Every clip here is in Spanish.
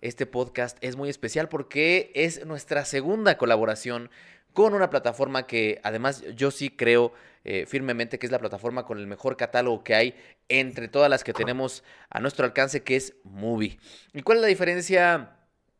este podcast es muy especial porque es nuestra segunda colaboración con una plataforma que además yo sí creo eh, firmemente que es la plataforma con el mejor catálogo que hay entre todas las que tenemos a nuestro alcance, que es Movie. ¿Y cuál es la diferencia?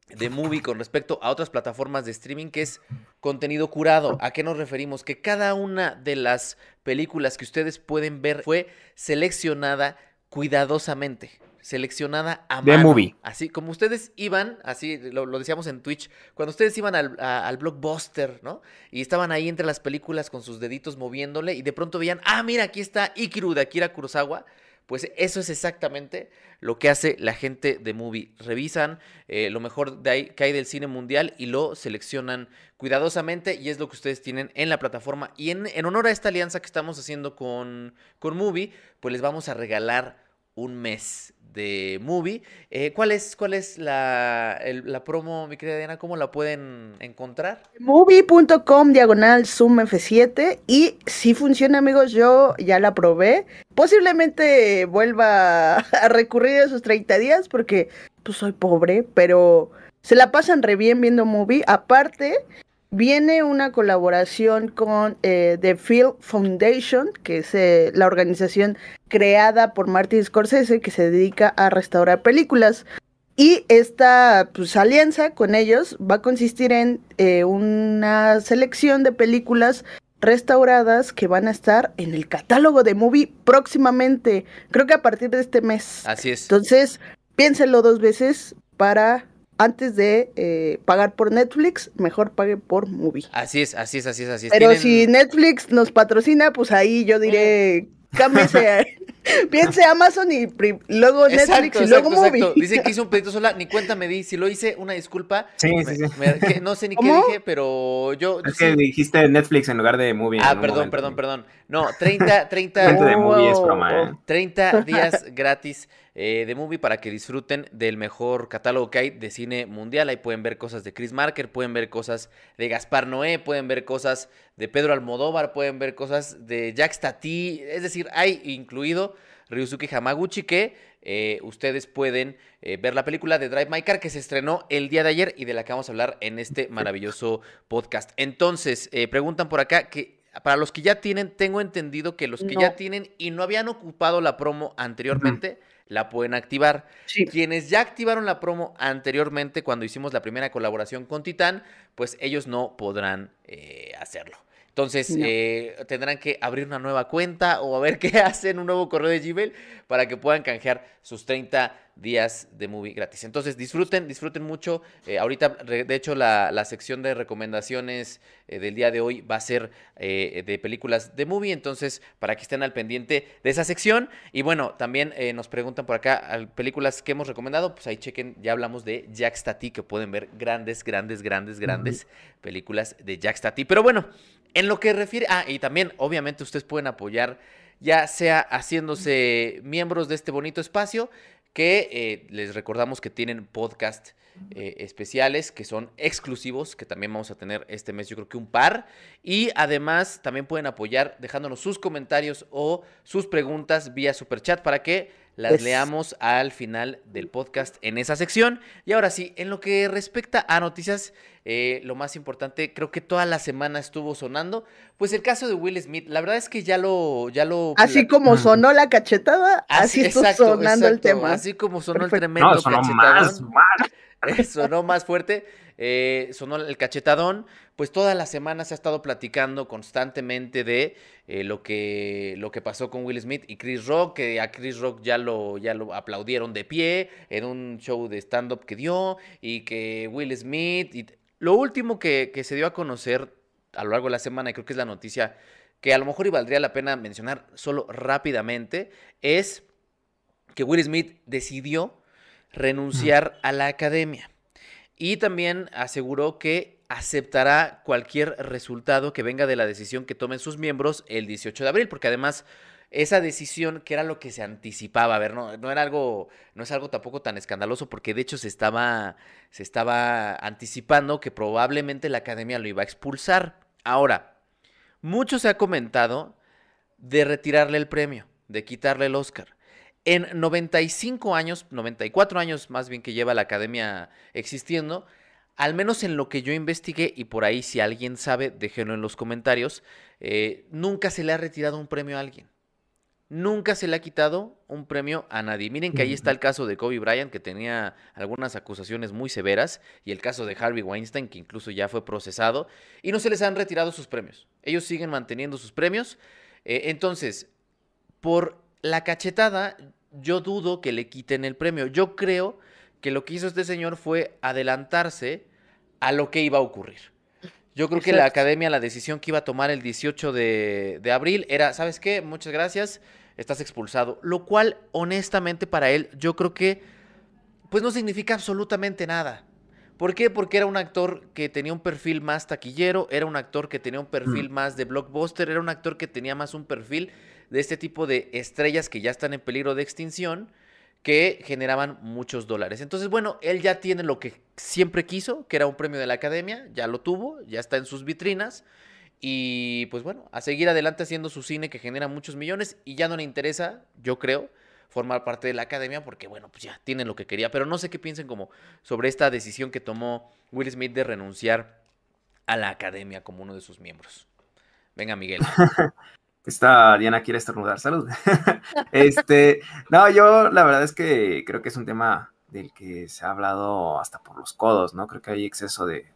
de Movie con respecto a otras plataformas de streaming que es contenido curado. ¿A qué nos referimos? Que cada una de las películas que ustedes pueden ver fue seleccionada cuidadosamente seleccionada a de movie. Así como ustedes iban, así lo, decíamos en Twitch, cuando ustedes iban al, blockbuster, ¿no? Y estaban ahí entre las películas con sus deditos moviéndole y de pronto veían, ah, mira, aquí está Ikiru de Akira Kurosawa. Pues eso es exactamente lo que hace la gente de Movie. Revisan eh, lo mejor de ahí, que hay del cine mundial y lo seleccionan cuidadosamente y es lo que ustedes tienen en la plataforma. Y en, en honor a esta alianza que estamos haciendo con, con Movie, pues les vamos a regalar un mes de Movie. Eh, ¿Cuál es, la, la, promo, mi querida Diana? ¿Cómo la pueden encontrar? Movie.com diagonal Zoom F7 y si funciona amigos, yo ya la probé. Posiblemente vuelva a recurrir a esos 30 días porque pues soy pobre, pero se la pasan re bien viendo Movie. Aparte, viene una colaboración con eh, The Film Foundation, que es eh, la organización creada por Martin Scorsese que se dedica a restaurar películas. Y esta pues, alianza con ellos va a consistir en eh, una selección de películas restauradas que van a estar en el catálogo de Movie próximamente, creo que a partir de este mes. Así es. Entonces, piénselo dos veces para antes de eh, pagar por Netflix, mejor pague por Movie. Así es, así es, así es, así es. Pero si Netflix nos patrocina, pues ahí yo diré, cámbiese, piense Amazon y luego Netflix y luego Movie. Dice que hizo un pedido sola, ni cuenta me di. Si lo hice, una disculpa. Sí, sí, sí. no sé ni qué dije, pero yo. Es que dijiste Netflix en lugar de Movie. Ah, perdón, perdón, perdón. No, 30, 30. de movie es broma, 30 días gratis eh, de Movie para que disfruten del mejor catálogo que hay de cine mundial. Ahí pueden ver cosas de Chris Marker, pueden ver cosas de Gaspar Noé, pueden ver cosas de Pedro Almodóvar, pueden ver cosas de Jack Stati. Es decir, hay incluido Ryusuke Hamaguchi que eh, ustedes pueden eh, ver la película de Drive My Car que se estrenó el día de ayer y de la que vamos a hablar en este maravilloso podcast. Entonces, preguntan por acá que para los que ya tienen, tengo entendido que los que ya tienen y no habían ocupado la promo anteriormente, la pueden activar. Quienes ya activaron la promo anteriormente cuando hicimos la primera colaboración con Titán, pues ellos no podrán eh, hacerlo. Entonces eh, tendrán que abrir una nueva cuenta o a ver qué hacen, un nuevo correo de Gmail para que puedan canjear sus 30 días de movie gratis. Entonces disfruten, disfruten mucho. Eh, ahorita, de hecho, la, sección de recomendaciones eh, del día de hoy va a ser de películas de movie. Entonces, para que estén al pendiente de esa sección. Y bueno, también nos preguntan por acá películas que hemos recomendado. Pues ahí chequen, ya hablamos de Jack Stati, que pueden ver grandes, grandes, grandes, grandes películas de Jack Stati. Pero bueno. En lo que refiere, ah, y también obviamente ustedes pueden apoyar, ya sea haciéndose miembros de este bonito espacio, que eh, les recordamos que tienen podcast eh, especiales que son exclusivos, que también vamos a tener este mes, yo creo que un par. Y además también pueden apoyar dejándonos sus comentarios o sus preguntas vía super chat para que las leamos al final del podcast en esa sección. Y ahora sí, en lo que respecta a noticias, eh, lo más importante, creo que toda la semana estuvo sonando, pues el caso de Will Smith. La verdad es que ya lo... Ya lo así como sonó la cachetada, así, está sonando el tema. Así como sonó el tremendo no, sonó Más, más. sonó más fuerte. Eh, sonó el cachetadón, pues toda la semana se ha estado platicando constantemente de eh, lo, que, lo que pasó con Will Smith y Chris Rock, que a Chris Rock ya lo, ya lo aplaudieron de pie en un show de stand-up que dio, y que Will Smith, y lo último que, se dio a conocer a lo largo de la semana, y creo que es la noticia que a lo mejor y valdría la pena mencionar solo rápidamente, es que Will Smith decidió renunciar a la academia. Y también aseguró que aceptará cualquier resultado que venga de la decisión que tomen sus miembros el 18 de abril, porque además esa decisión que era lo que se anticipaba, a ver, no, no era algo, no es algo tampoco tan escandaloso, porque de hecho se estaba, se estaba anticipando que probablemente la academia lo iba a expulsar. Ahora, mucho se ha comentado de retirarle el premio, de quitarle el Oscar. En 95 años, 94 años más bien que lleva la academia existiendo, al menos en lo que yo investigué, y por ahí si alguien sabe, déjenlo en los comentarios, eh, nunca se le ha retirado un premio a alguien. Nunca se le ha quitado un premio a nadie. Miren que ahí está el caso de Kobe Bryant, que tenía algunas acusaciones muy severas, y el caso de Harvey Weinstein, que incluso ya fue procesado, y no se les han retirado sus premios. Ellos siguen manteniendo sus premios. Eh, entonces, por la cachetada, yo dudo que le quiten el premio. Yo creo que lo que hizo este señor fue adelantarse a lo que iba a ocurrir. Yo creo que la academia, la decisión que iba a tomar el 18 de, de, abril era, ¿sabes qué? Muchas gracias, estás expulsado. Lo cual, honestamente, para él, yo creo que, pues no significa absolutamente nada. ¿Por qué? Porque era un actor que tenía un perfil más taquillero, era un actor que tenía un perfil más de blockbuster, era un actor que tenía más un perfil de este tipo de estrellas que ya están en peligro de extinción que generaban muchos dólares. Entonces, bueno, él ya tiene lo que siempre quiso, que era un premio de la academia, ya lo tuvo, ya está en sus vitrinas. Y pues bueno, a seguir adelante haciendo su cine que genera muchos millones y ya no le interesa, yo creo, formar parte de la academia porque bueno, pues ya tiene lo que quería, pero no sé qué piensen como sobre esta decisión que tomó Will Smith de renunciar a la academia como uno de sus miembros. Venga, Miguel. Esta Diana quiere estornudar, salud. este, no, yo la verdad es que creo que es un tema del que se ha hablado hasta por los codos, ¿no? Creo que hay exceso de,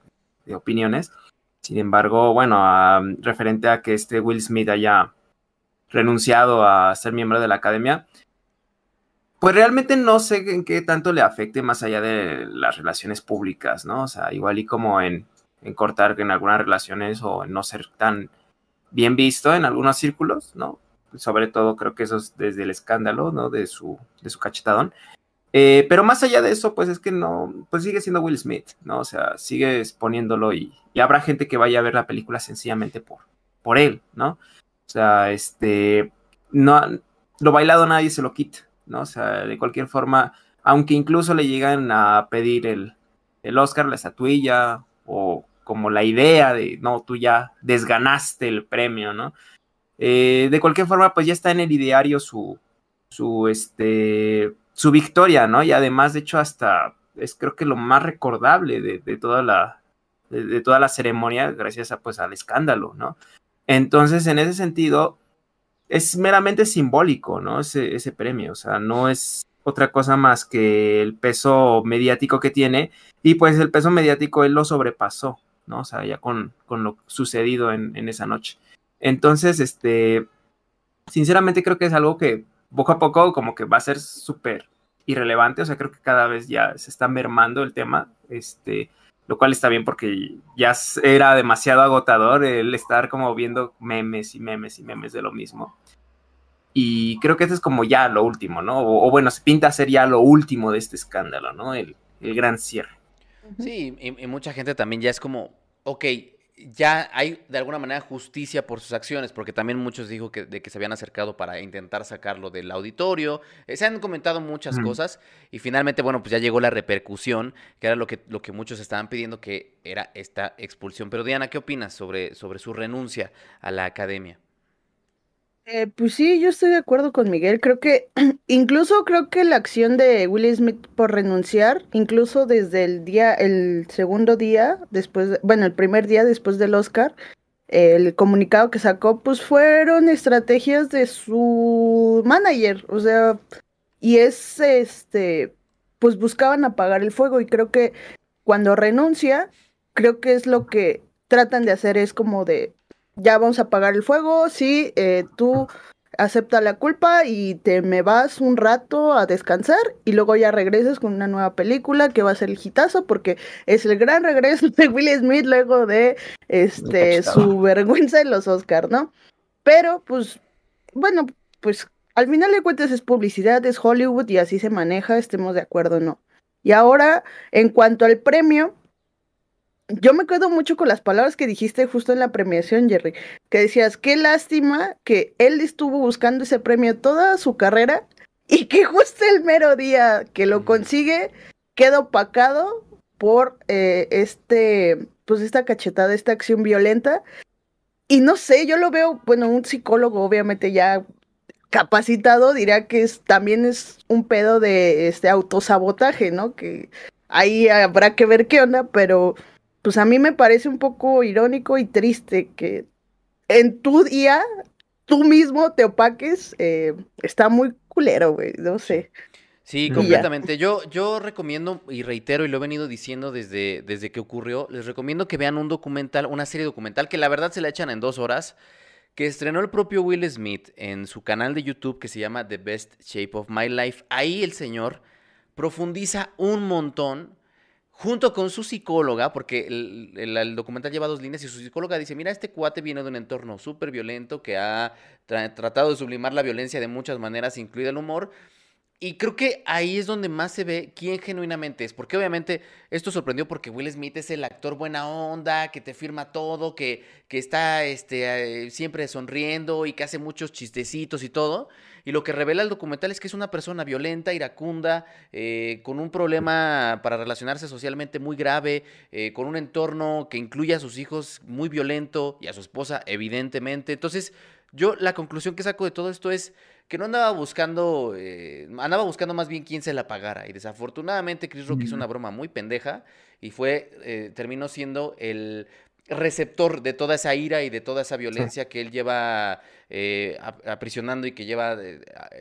de opiniones. Sin embargo, bueno, referente a que este Will Smith haya renunciado a ser miembro de la academia, pues realmente no sé en qué tanto le afecte más allá de las relaciones públicas, ¿no? O sea, igual y como en, en cortar en algunas relaciones o en no ser tan bien visto en algunos círculos, ¿no? Sobre todo creo que eso es desde el escándalo, ¿no? De su, de su cachetadón. Eh, pero más allá de eso, pues es que no, pues sigue siendo Will Smith, ¿no? O sea, sigue exponiéndolo y, habrá gente que vaya a ver la película sencillamente por, por él, ¿no? O sea, este, no, lo bailado nadie se lo quita, ¿no? O sea, de cualquier forma, aunque incluso le llegan a pedir el, el Oscar, la estatuilla o como la idea de, no, tú ya desganaste el premio, ¿no? Eh, de cualquier forma, pues ya está en el ideario su, su, este, su victoria, ¿no? Y además, de hecho, hasta es creo que lo más recordable de, toda la, de, toda la ceremonia, gracias a, pues, al escándalo, ¿no? Entonces, en ese sentido, es meramente simbólico, ¿no? Ese, premio, o sea, no es otra cosa más que el peso mediático que tiene, y pues el peso mediático él lo sobrepasó, ¿no? O sea, ya con, con lo sucedido en, esa noche. Entonces, este, sinceramente creo que es algo que poco a poco como que va a ser súper irrelevante, o sea, creo que cada vez ya se está mermando el tema, este, lo cual está bien porque ya era demasiado agotador el estar como viendo memes y memes y memes de lo mismo. Y creo que este es como ya lo último, ¿no? O, o bueno, se pinta a ser ya lo último de este escándalo, ¿no? El, el gran cierre. Sí, y, y, mucha gente también ya es como, ok, ya hay de alguna manera justicia por sus acciones, porque también muchos dijo que, de que se habían acercado para intentar sacarlo del auditorio. Eh, se han comentado muchas mm. cosas y finalmente, bueno, pues ya llegó la repercusión, que era lo que, lo que muchos estaban pidiendo, que era esta expulsión. Pero Diana, ¿qué opinas sobre, sobre su renuncia a la academia? Eh, pues sí, yo estoy de acuerdo con Miguel. Creo que, incluso creo que la acción de Will Smith por renunciar, incluso desde el día, el segundo día, después, de, bueno, el primer día después del Oscar, el comunicado que sacó, pues fueron estrategias de su manager, o sea, y es, este, pues buscaban apagar el fuego y creo que cuando renuncia, creo que es lo que tratan de hacer, es como de, ya vamos a apagar el fuego, sí, eh, tú acepta la culpa y te me vas un rato a descansar y luego ya regresas con una nueva película que va a ser el hitazo porque es el gran regreso de Will Smith luego de este su vergüenza en los Oscars, ¿no? Pero pues bueno, pues al final de cuentas es publicidad, es Hollywood y así se maneja, estemos de acuerdo o no. Y ahora, en cuanto al premio, yo me quedo mucho con las palabras que dijiste justo en la premiación, Jerry, que decías, qué lástima que él estuvo buscando ese premio toda su carrera y que justo el mero día que lo consigue queda opacado por eh, este, pues esta cachetada, esta acción violenta. Y no sé, yo lo veo, bueno, un psicólogo obviamente ya capacitado diría que es, también es un pedo de este autosabotaje, ¿no? Que ahí habrá que ver qué onda, pero pues a mí me parece un poco irónico y triste que en tu día tú mismo te opaques, eh, está muy culero, güey, no sé. Sí, completamente. Yo, yo recomiendo y reitero y lo he venido diciendo desde, desde que ocurrió, les recomiendo que vean un documental, una serie documental que la verdad se la echan en dos horas, que estrenó el propio Will Smith en su canal de YouTube que se llama The Best Shape of My Life. Ahí el señor profundiza un montón junto con su psicóloga, porque el, documental lleva dos líneas y su psicóloga dice, mira, este cuate viene de un entorno súper violento que ha tratado de sublimar la violencia de muchas maneras, incluido el humor, y creo que ahí es donde más se ve quién genuinamente es. Porque obviamente esto sorprendió porque Will Smith es el actor buena onda, que te firma todo, que, que está este, eh, siempre sonriendo y que hace muchos chistecitos y todo. Y lo que revela el documental es que es una persona violenta, iracunda, eh, con un problema para relacionarse socialmente muy grave, eh, con un entorno que incluye a sus hijos muy violento y a su esposa, evidentemente. Entonces, yo la conclusión que saco de todo esto es que no andaba buscando, eh, andaba buscando más bien quién se la pagara. Y desafortunadamente Chris Rock hizo una broma muy pendeja y fue, eh, terminó siendo el receptor de toda esa ira y de toda esa violencia que él lleva eh, aprisionando y que lleva,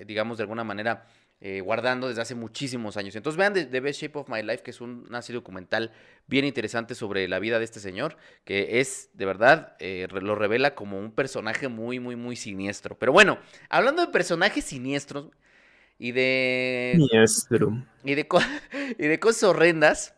digamos, de alguna manera eh, guardando desde hace muchísimos años. Entonces vean The, Best Shape of My Life, que es una serie documental bien interesante sobre la vida de este señor, que es, de verdad, eh, lo revela como un personaje muy, muy, muy siniestro. Pero bueno, hablando de personajes siniestros y de... Y de, y de cosas horrendas.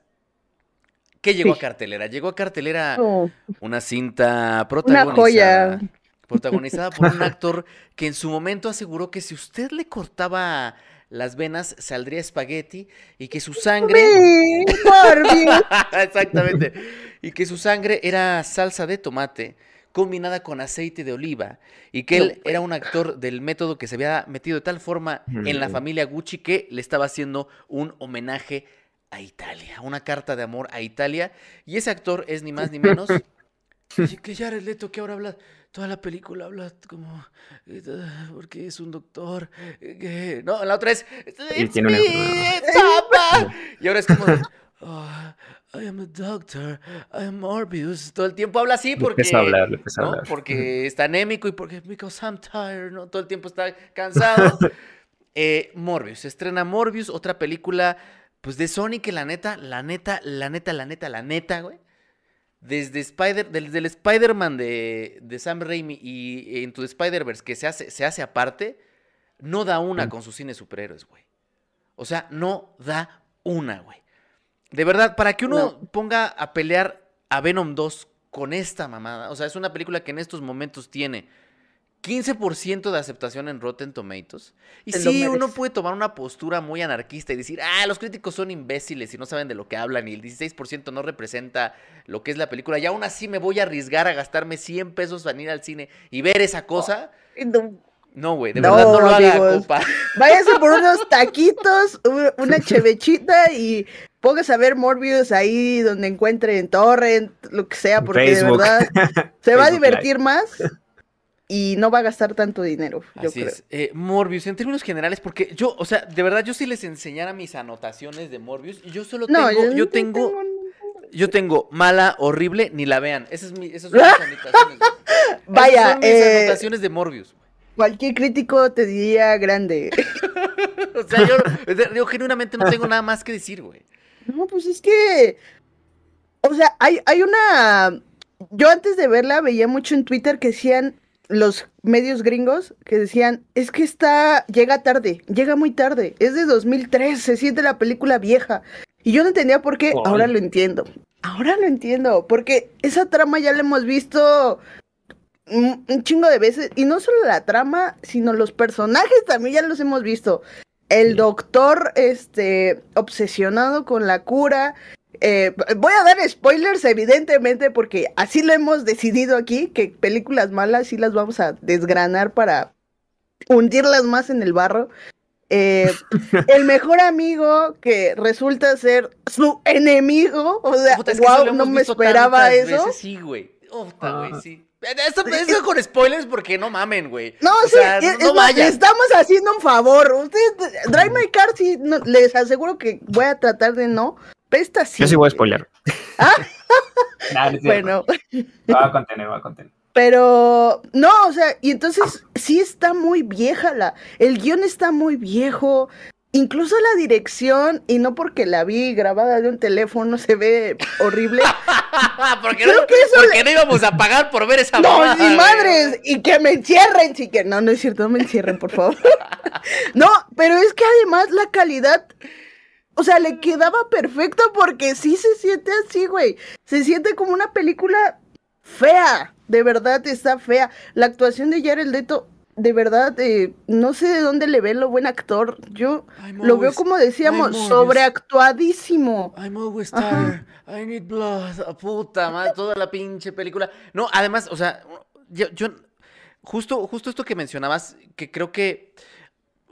¿Qué llegó a cartelera? Llegó a cartelera oh. una cinta protagonizada. Protagonizada por un actor que en su momento aseguró que si usted le cortaba las venas saldría espagueti y que su sangre... Exactamente. Y que su sangre era salsa de tomate combinada con aceite de oliva y que él era un actor del método que se había metido de tal forma en la familia Gucci que le estaba haciendo un homenaje a Italia, una carta de amor a Italia y ese actor es ni más ni menos que Jared Leto que ahora habla toda la película habla como eh, porque es un doctor eh, no la otra es y, tiene y ahora es como oh, I am a doctor I am Morbius todo el tiempo habla así porque a hablar, a hablar. porque está anémico y porque because I'm tired no todo el tiempo está cansado. Eh, Morbius estrena Morbius otra película pues de que la neta la neta la neta la neta la neta güey desde Spider, desde el Spider-Man de, de, Sam Raimi y Into the Spider-Verse que se hace, se hace aparte, no da una con sus cines superhéroes, güey. O sea, no da una, güey. De verdad, para que uno ponga a pelear a Venom 2 con esta mamada, o sea, es una película que en estos momentos tiene 15% de aceptación en Rotten Tomatoes. Y sí, uno puede tomar una postura muy anarquista y decir, ah, los críticos son imbéciles y no saben de lo que hablan y el 16% no representa lo que es la película. Y aún así me voy a arriesgar a gastarme 100 pesos para ir al cine y ver esa cosa. No, güey, de verdad no lo haga, compa. Váyase por unos taquitos, una chevechita y póngase a ver Morbius ahí donde encuentre en Torrent, lo que sea, porque de verdad se va a divertir más y no va a gastar tanto dinero. Yo Así es. Eh, Morbius, en términos generales, porque yo, o sea, de verdad, yo sí les enseñara mis anotaciones de Morbius y yo solo tengo, yo, tengo, yo tengo mala, horrible, ni la vean. Esas, es mi, esas son mis anotaciones. Vaya, son mis eh, anotaciones de Morbius. Cualquier crítico te diría grande. o sea, yo, yo genuinamente no tengo nada más que decir, güey. No, pues es que, o sea, hay, hay una... Yo antes de verla veía mucho en Twitter que decían, los medios gringos que decían, es que está, llega tarde, llega muy tarde, es de 2003, se siente la película vieja. Y yo no entendía por qué, ahora lo entiendo. Ahora lo entiendo, porque esa trama ya la hemos visto un, chingo de veces, y no solo la trama, sino los personajes también ya los hemos visto. El doctor, este, obsesionado con la cura, eh, voy a dar spoilers, evidentemente, porque así lo hemos decidido aquí, que películas malas sí las vamos a desgranar para hundirlas más en el barro. Eh, el mejor amigo que resulta ser su enemigo, o sea, wow, no me esperaba eso. sí, güey. Ah. sí. Esto, esto con spoilers porque no mamen, güey. No, O sí, sea, es- no es vayan. estamos haciendo un favor. Ustedes, Drive My Car, sí, no, les aseguro que voy a tratar de no. Pero esta sí. Yo sí voy a spoiler. Ah. Nah, no. Bueno, va a contener, va a contener. pero no, o sea, y entonces sí está muy vieja la, el guion está muy viejo, incluso la dirección, y no porque la vi grabada de un teléfono se ve horrible. porque Creo no, que eso porque no íbamos a pagar por ver esa No, mamada, ni madres, y que me encierren, sí que no, no es cierto, no me encierren, por favor. no, pero es que además la calidad, o sea, le quedaba perfecto porque sí se siente así, güey. Se siente como una película fea, de verdad está fea. La actuación de Jared Leto, de verdad, eh, no sé de dónde le ven lo buen actor. Yo I'm lo veo como decíamos, I'm sobreactuadísimo. I'm always Ajá. tired. I need blood. Ah, Puta madre, toda la pinche película. No, además, o sea, yo, yo justo, justo esto que mencionabas, que creo que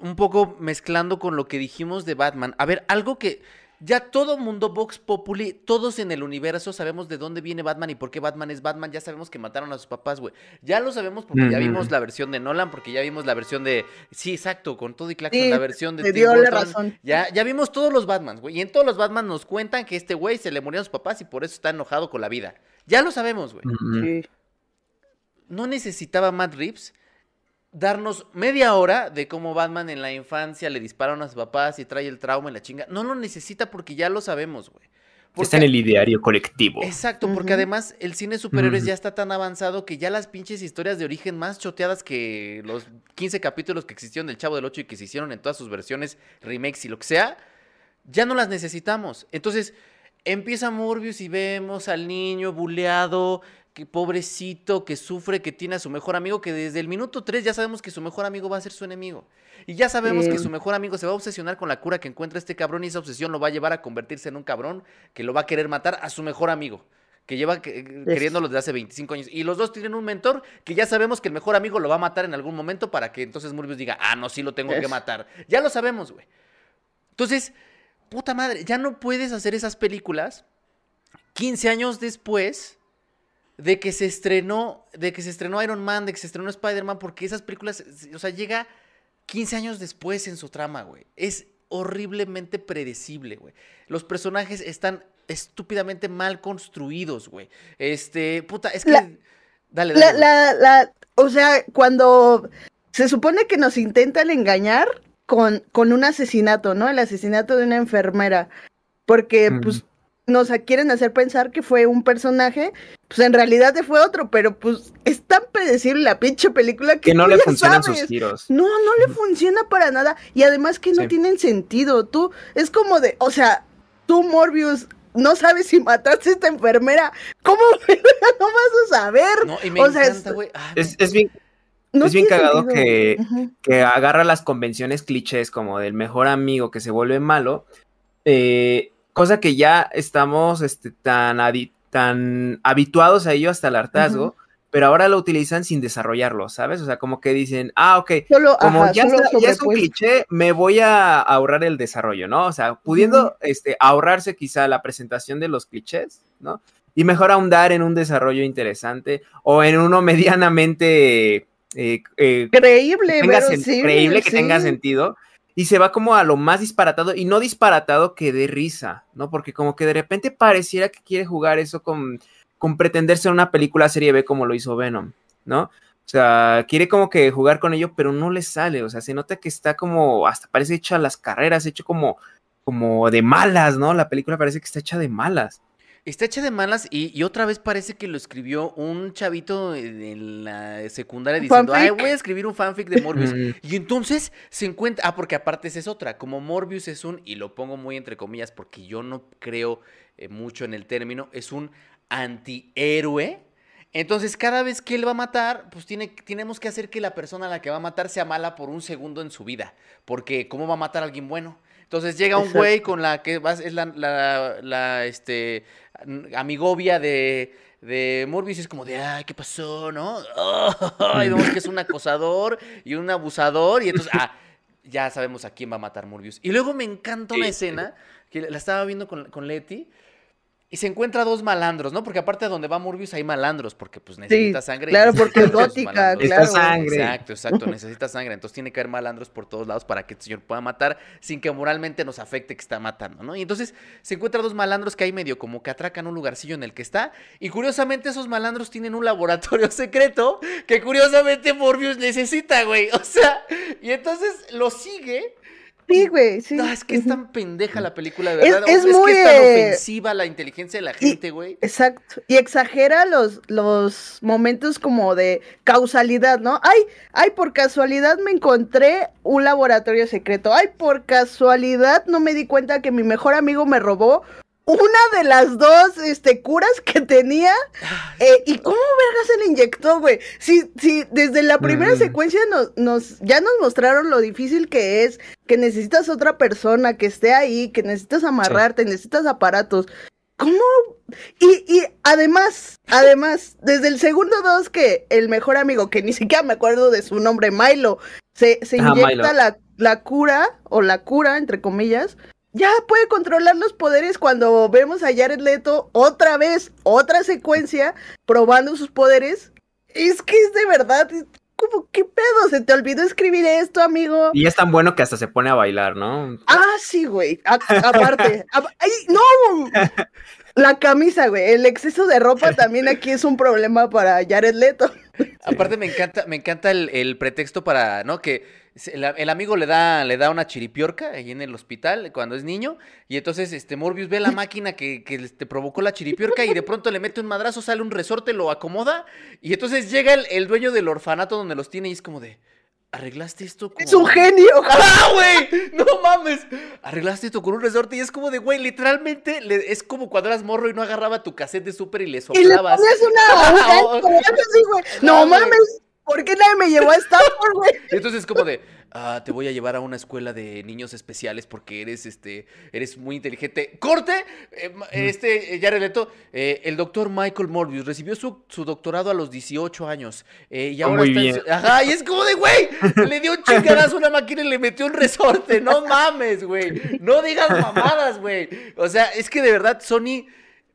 un poco mezclando con lo que dijimos de Batman. A ver, algo que ya todo mundo, Vox Populi, todos en el universo sabemos de dónde viene Batman y por qué Batman es Batman. Ya sabemos que mataron a sus papás, güey. Ya lo sabemos porque ya vimos la versión de Nolan, porque ya vimos la versión de. Sí, exacto, con todo y Claxon, Sí, la versión de te Tim dio la razón. Ya, ya vimos todos los Batmans, güey. Y en todos los Batman nos cuentan que este güey se le murieron sus papás y por eso está enojado con la vida. Ya lo sabemos, güey. Sí. No necesitaba Matt Reeves darnos media hora de cómo Batman en la infancia le dispararon a sus papás y trae el trauma en la chinga. No lo necesita porque ya lo sabemos, güey. Porque- Está en el ideario colectivo. Exacto, porque además el cine superhéroes ya está tan avanzado que ya las pinches historias de origen más choteadas que los 15 capítulos que existieron del Chavo del 8 y que se hicieron en todas sus versiones, remakes y lo que sea, ya no las necesitamos. Entonces, empieza Morbius y vemos al niño buleado, que pobrecito, que sufre, que tiene a su mejor amigo, que desde el minuto 3 ya sabemos que su mejor amigo va a ser su enemigo. Y ya sabemos que su mejor amigo se va a obsesionar con la cura que encuentra este cabrón y esa obsesión lo va a llevar a convertirse en un cabrón que lo va a querer matar a su mejor amigo. Que lleva que- queriéndolo desde hace 25 años. Y los dos tienen un mentor que ya sabemos que el mejor amigo lo va a matar en algún momento para que entonces Morbius diga, ah, no, sí lo tengo que matar. Ya lo sabemos, güey. Entonces, puta madre, ya no puedes hacer esas películas 15 años después de que se estrenó, de que se estrenó Iron Man, de que se estrenó Spider-Man, porque esas películas, o sea, llega 15 años después en su trama, güey. Es horriblemente predecible, güey. Los personajes están estúpidamente mal construidos, güey. Este, puta, es que... La- dale, dale. La, la, la, o sea, cuando se supone que nos intentan engañar con, con un asesinato, ¿no? El asesinato de una enfermera. Porque, pues, nos quieren hacer pensar que fue un personaje, pues en realidad fue otro, pero pues es tan predecible la pinche película que, Que no le ya funcionan sabes. sus tiros. No, no le funciona para nada. Y además que no Sí. tienen sentido. Tú, es como de, o sea, tú, Morbius, no sabes si mataste a esta enfermera. ¿Cómo no vas a saber? No, y me o sea, encanta, es- güey. Ah, Es, es bien, No Es bien cagado que- que agarra las convenciones clichés como del mejor amigo que se vuelve malo, eh, cosa que ya estamos este, tan, tan habituados a ello hasta el hartazgo, pero ahora lo utilizan sin desarrollarlo, ¿sabes? O sea, como que dicen, ah, ok, Solo, como ajá, ya, solo está- ya es un cliché, me voy a ahorrar el desarrollo, ¿no? O sea, pudiendo este, ahorrarse quizá la presentación de los clichés, ¿no? Y mejor ahondar en un desarrollo interesante o en uno medianamente eh, eh, Creíble, tenga verosímil, creíble, que sí. tenga sentido. Y se va como a lo más disparatado y no disparatado que de risa, ¿no? Porque como que de repente pareciera que quiere jugar eso con, con pretender ser una película serie B como lo hizo Venom, ¿no? O sea, quiere como que jugar con ello, pero no le sale. O sea, se nota que está como, hasta parece hecha las carreras, hecho como, como de malas, ¿no? La película parece que está hecha de malas. Está hecha de malas y, y otra vez parece que lo escribió un chavito en, la secundaria ¿Un diciendo, ay, voy a escribir un fanfic de Morbius. Mm. Y entonces se encuentra, ah, porque aparte esa es otra, como Morbius es un, y lo pongo muy entre comillas porque yo no creo eh, mucho en el término, es un antihéroe. Entonces cada vez que él va a matar, pues tiene, tenemos que hacer que la persona a la que va a matar sea mala por un segundo en su vida. Porque ¿cómo va a matar a alguien bueno? Entonces llega un Exacto. güey con la que va- es la, la- la, este, amigovia de, de Morbius y es como de, ay, ¿qué pasó, no? y vemos que es un acosador y un abusador y entonces, ah, ya sabemos a quién va a matar Morbius. Y luego me encanta una Sí. escena que la estaba viendo con, con Leti y se encuentra dos malandros, ¿no? Porque aparte de donde va Morbius hay malandros, porque pues necesita sangre. claro, porque es gótica, malandros. claro. Necesita sangre. Exacto, exacto, necesita sangre. Entonces tiene que haber malandros por todos lados para que el señor pueda matar sin que moralmente nos afecte que está matando, ¿no? Y entonces se encuentra dos malandros que hay medio como que atracan un lugarcillo en el que está. Y curiosamente esos malandros tienen un laboratorio secreto que curiosamente Morbius necesita, güey. O sea, y entonces lo sigue. Sí, güey, sí. No, es que es tan pendeja la película, de Es- verdad. es Es, muy, que es tan ofensiva la inteligencia de la gente, güey. Exacto. Y exagera los, los momentos como de causalidad, ¿no? Ay, ay, por casualidad me encontré un laboratorio secreto. Ay, por casualidad no me di cuenta que mi mejor amigo me robó una de las dos este, curas que tenía. Eh, ¿Y cómo verga se le inyectó, güey? Si, si desde la primera Mm. secuencia nos, nos, ya nos mostraron lo difícil que es, que necesitas otra persona que esté ahí, que necesitas amarrarte, necesitas aparatos. ¿Cómo? Y, y además, además, desde el segundo dos que el mejor amigo, que ni siquiera me acuerdo de su nombre, Milo, se, se Ah, inyecta Milo. la, la cura, o la cura, entre comillas, ya puede controlar los poderes cuando vemos a Jared Leto otra vez, otra secuencia, probando sus poderes. Es que es de verdad, es como, ¿qué pedo? ¿Se te olvidó escribir esto, amigo? Y es tan bueno que hasta se pone a bailar, ¿no? Ah, sí, güey. A- aparte. ay, no. La camisa, güey. El exceso de ropa también aquí es un problema para Jared Leto. Aparte me encanta, me encanta el, el pretexto para, ¿no? Que el, el amigo le da, le da una chiripiorca ahí en el hospital cuando es niño. Y entonces este Morbius ve la máquina que, que te provocó la chiripiorca y de pronto le mete un madrazo, sale un resorte, lo acomoda. Y entonces llega el, el dueño del orfanato donde los tiene y es como de. ¿Arreglaste esto con Es un genio. ¡Ah, güey! ¡No mames! Arreglaste esto con un resorte y es como de, güey, literalmente le- es como cuando eras morro y no agarraba tu cassette de súper y le Y le soplabas. ponías una así, güey. No mames. ¿Por qué nadie me llevó a Stanford, güey? Entonces es como de, ah, te voy a llevar a una escuela de niños especiales porque eres, este, eres muy inteligente. ¡Corte! Eh, este, eh, Jared Leto, eh, el doctor Michael Morbius recibió su, su doctorado a los 18 años. eh, y Oh, ahora muy está en bien. su- Ajá, y es como de, güey, le dio un chingadazo a una máquina y le metió un resorte. No mames, güey. No digas mamadas, güey. O sea, es que de verdad, Sony,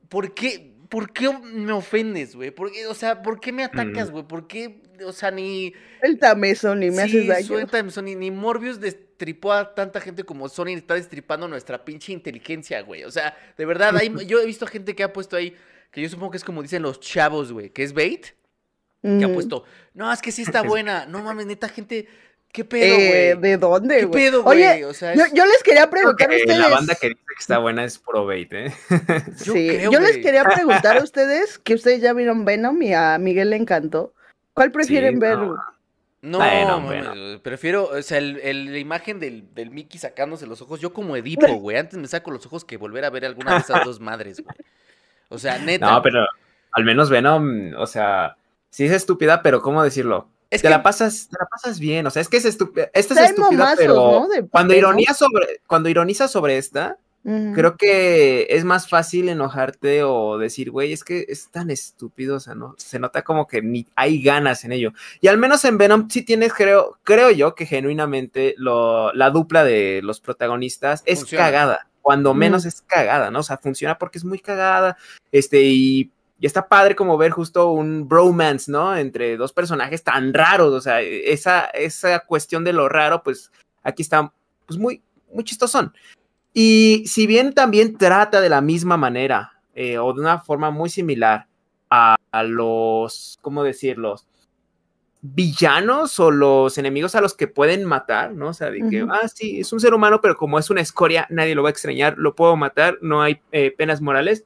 ¿por qué? ¿Por qué me ofendes, güey? ¿Por qué? O sea, ¿por qué me atacas, Mm. güey? ¿Por qué? O sea, ni... Suéltame, Sony, me haces Sí, daño. suéltame, Sony. Ni Morbius destripó a tanta gente como Sony está destripando nuestra pinche inteligencia, güey. O sea, de verdad, hay, yo he visto gente que ha puesto ahí, que yo supongo que es como dicen los chavos, güey, que es bait, que ha puesto, no, es que sí está buena. No mames, neta, gente, ¿qué pedo, güey? Eh, ¿De dónde, ¿Qué güey? pedo, güey? Oye, O sea, yo, es- yo les quería preguntar a ustedes. la banda que dice que está buena es puro bait, ¿eh? yo sí, creo, yo les güey. quería preguntar a ustedes, que ustedes ya vieron Venom y a Miguel le encantó. ¿Cuál prefieren Sí, ver? no. güey? No, mames, güey, prefiero, o sea, el- el- la imagen del, del Mickey sacándose los ojos, yo como Edipo, güey, antes me saco los ojos que volver a ver alguna de esas dos madres, güey. O sea, neta. No, pero al menos Venom, o sea, sí es estúpida, pero ¿cómo decirlo? Es te que- la pasas, te la pasas bien, o sea, es que es estúpida, esta es estúpida, momazos, pero ¿no? De cuando ironía sobre, cuando ironiza sobre esta, creo que es más fácil enojarte o decir, güey, es que es tan estúpido, o sea, no, se nota como que ni hay ganas en ello. Y al menos en Venom sí tienes, creo, creo yo que genuinamente lo, la dupla de los protagonistas es Funciona. cagada, cuando Mm. menos es cagada, ¿no? O sea, funciona porque es muy cagada, este, y, y está padre como ver justo un bromance, ¿no? Entre dos personajes tan raros, o sea, esa, esa cuestión de lo raro, pues aquí está, pues muy, muy chistosón. Y si bien también trata de la misma manera eh, o de una forma muy similar a, a los, ¿cómo decirlo? Villanos o los enemigos a los que pueden matar, ¿no? O sea, de que, Ujú. ah, sí, es un ser humano, pero como es una escoria, nadie lo va a extrañar, lo puedo matar, no hay eh, penas morales.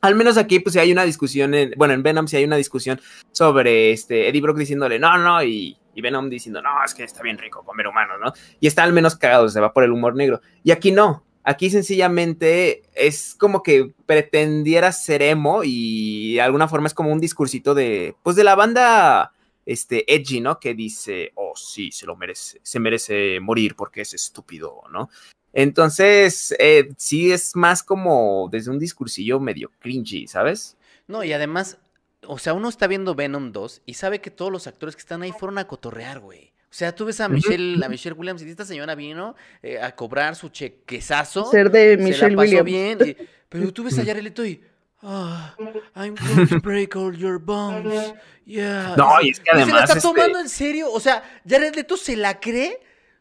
Al menos aquí, pues, sí hay una discusión, en, bueno, en Venom sí hay una discusión sobre este Eddie Brock diciéndole, no, no, y, Venom diciendo, no, es que está bien rico comer humanos, ¿no? Y está al menos cagado, se va por el humor negro. Y aquí no, aquí sencillamente es como que pretendiera ser emo y de alguna forma es como un discursito de, pues de la banda, este, edgy, ¿no? Que dice, oh, sí, se lo merece, se merece morir porque es estúpido, ¿no? Entonces, eh, sí es más como desde un discursillo medio cringy, ¿sabes? No, y además, o sea, uno está viendo Venom 2 y sabe que todos los actores que están ahí fueron a cotorrear, güey. O sea, tú ves a. Michelle, a Michelle Williams y esta señora vino eh, a cobrar su chequezazo. Ser de se la Michelle pasó Williams. bien. y- pero tú ves a Jared Leto y, Ah, I'm going to break all your bones. Yeah. No, y es que Y se la además. está este, tomando en serio. O sea, Jared Leto se la cree.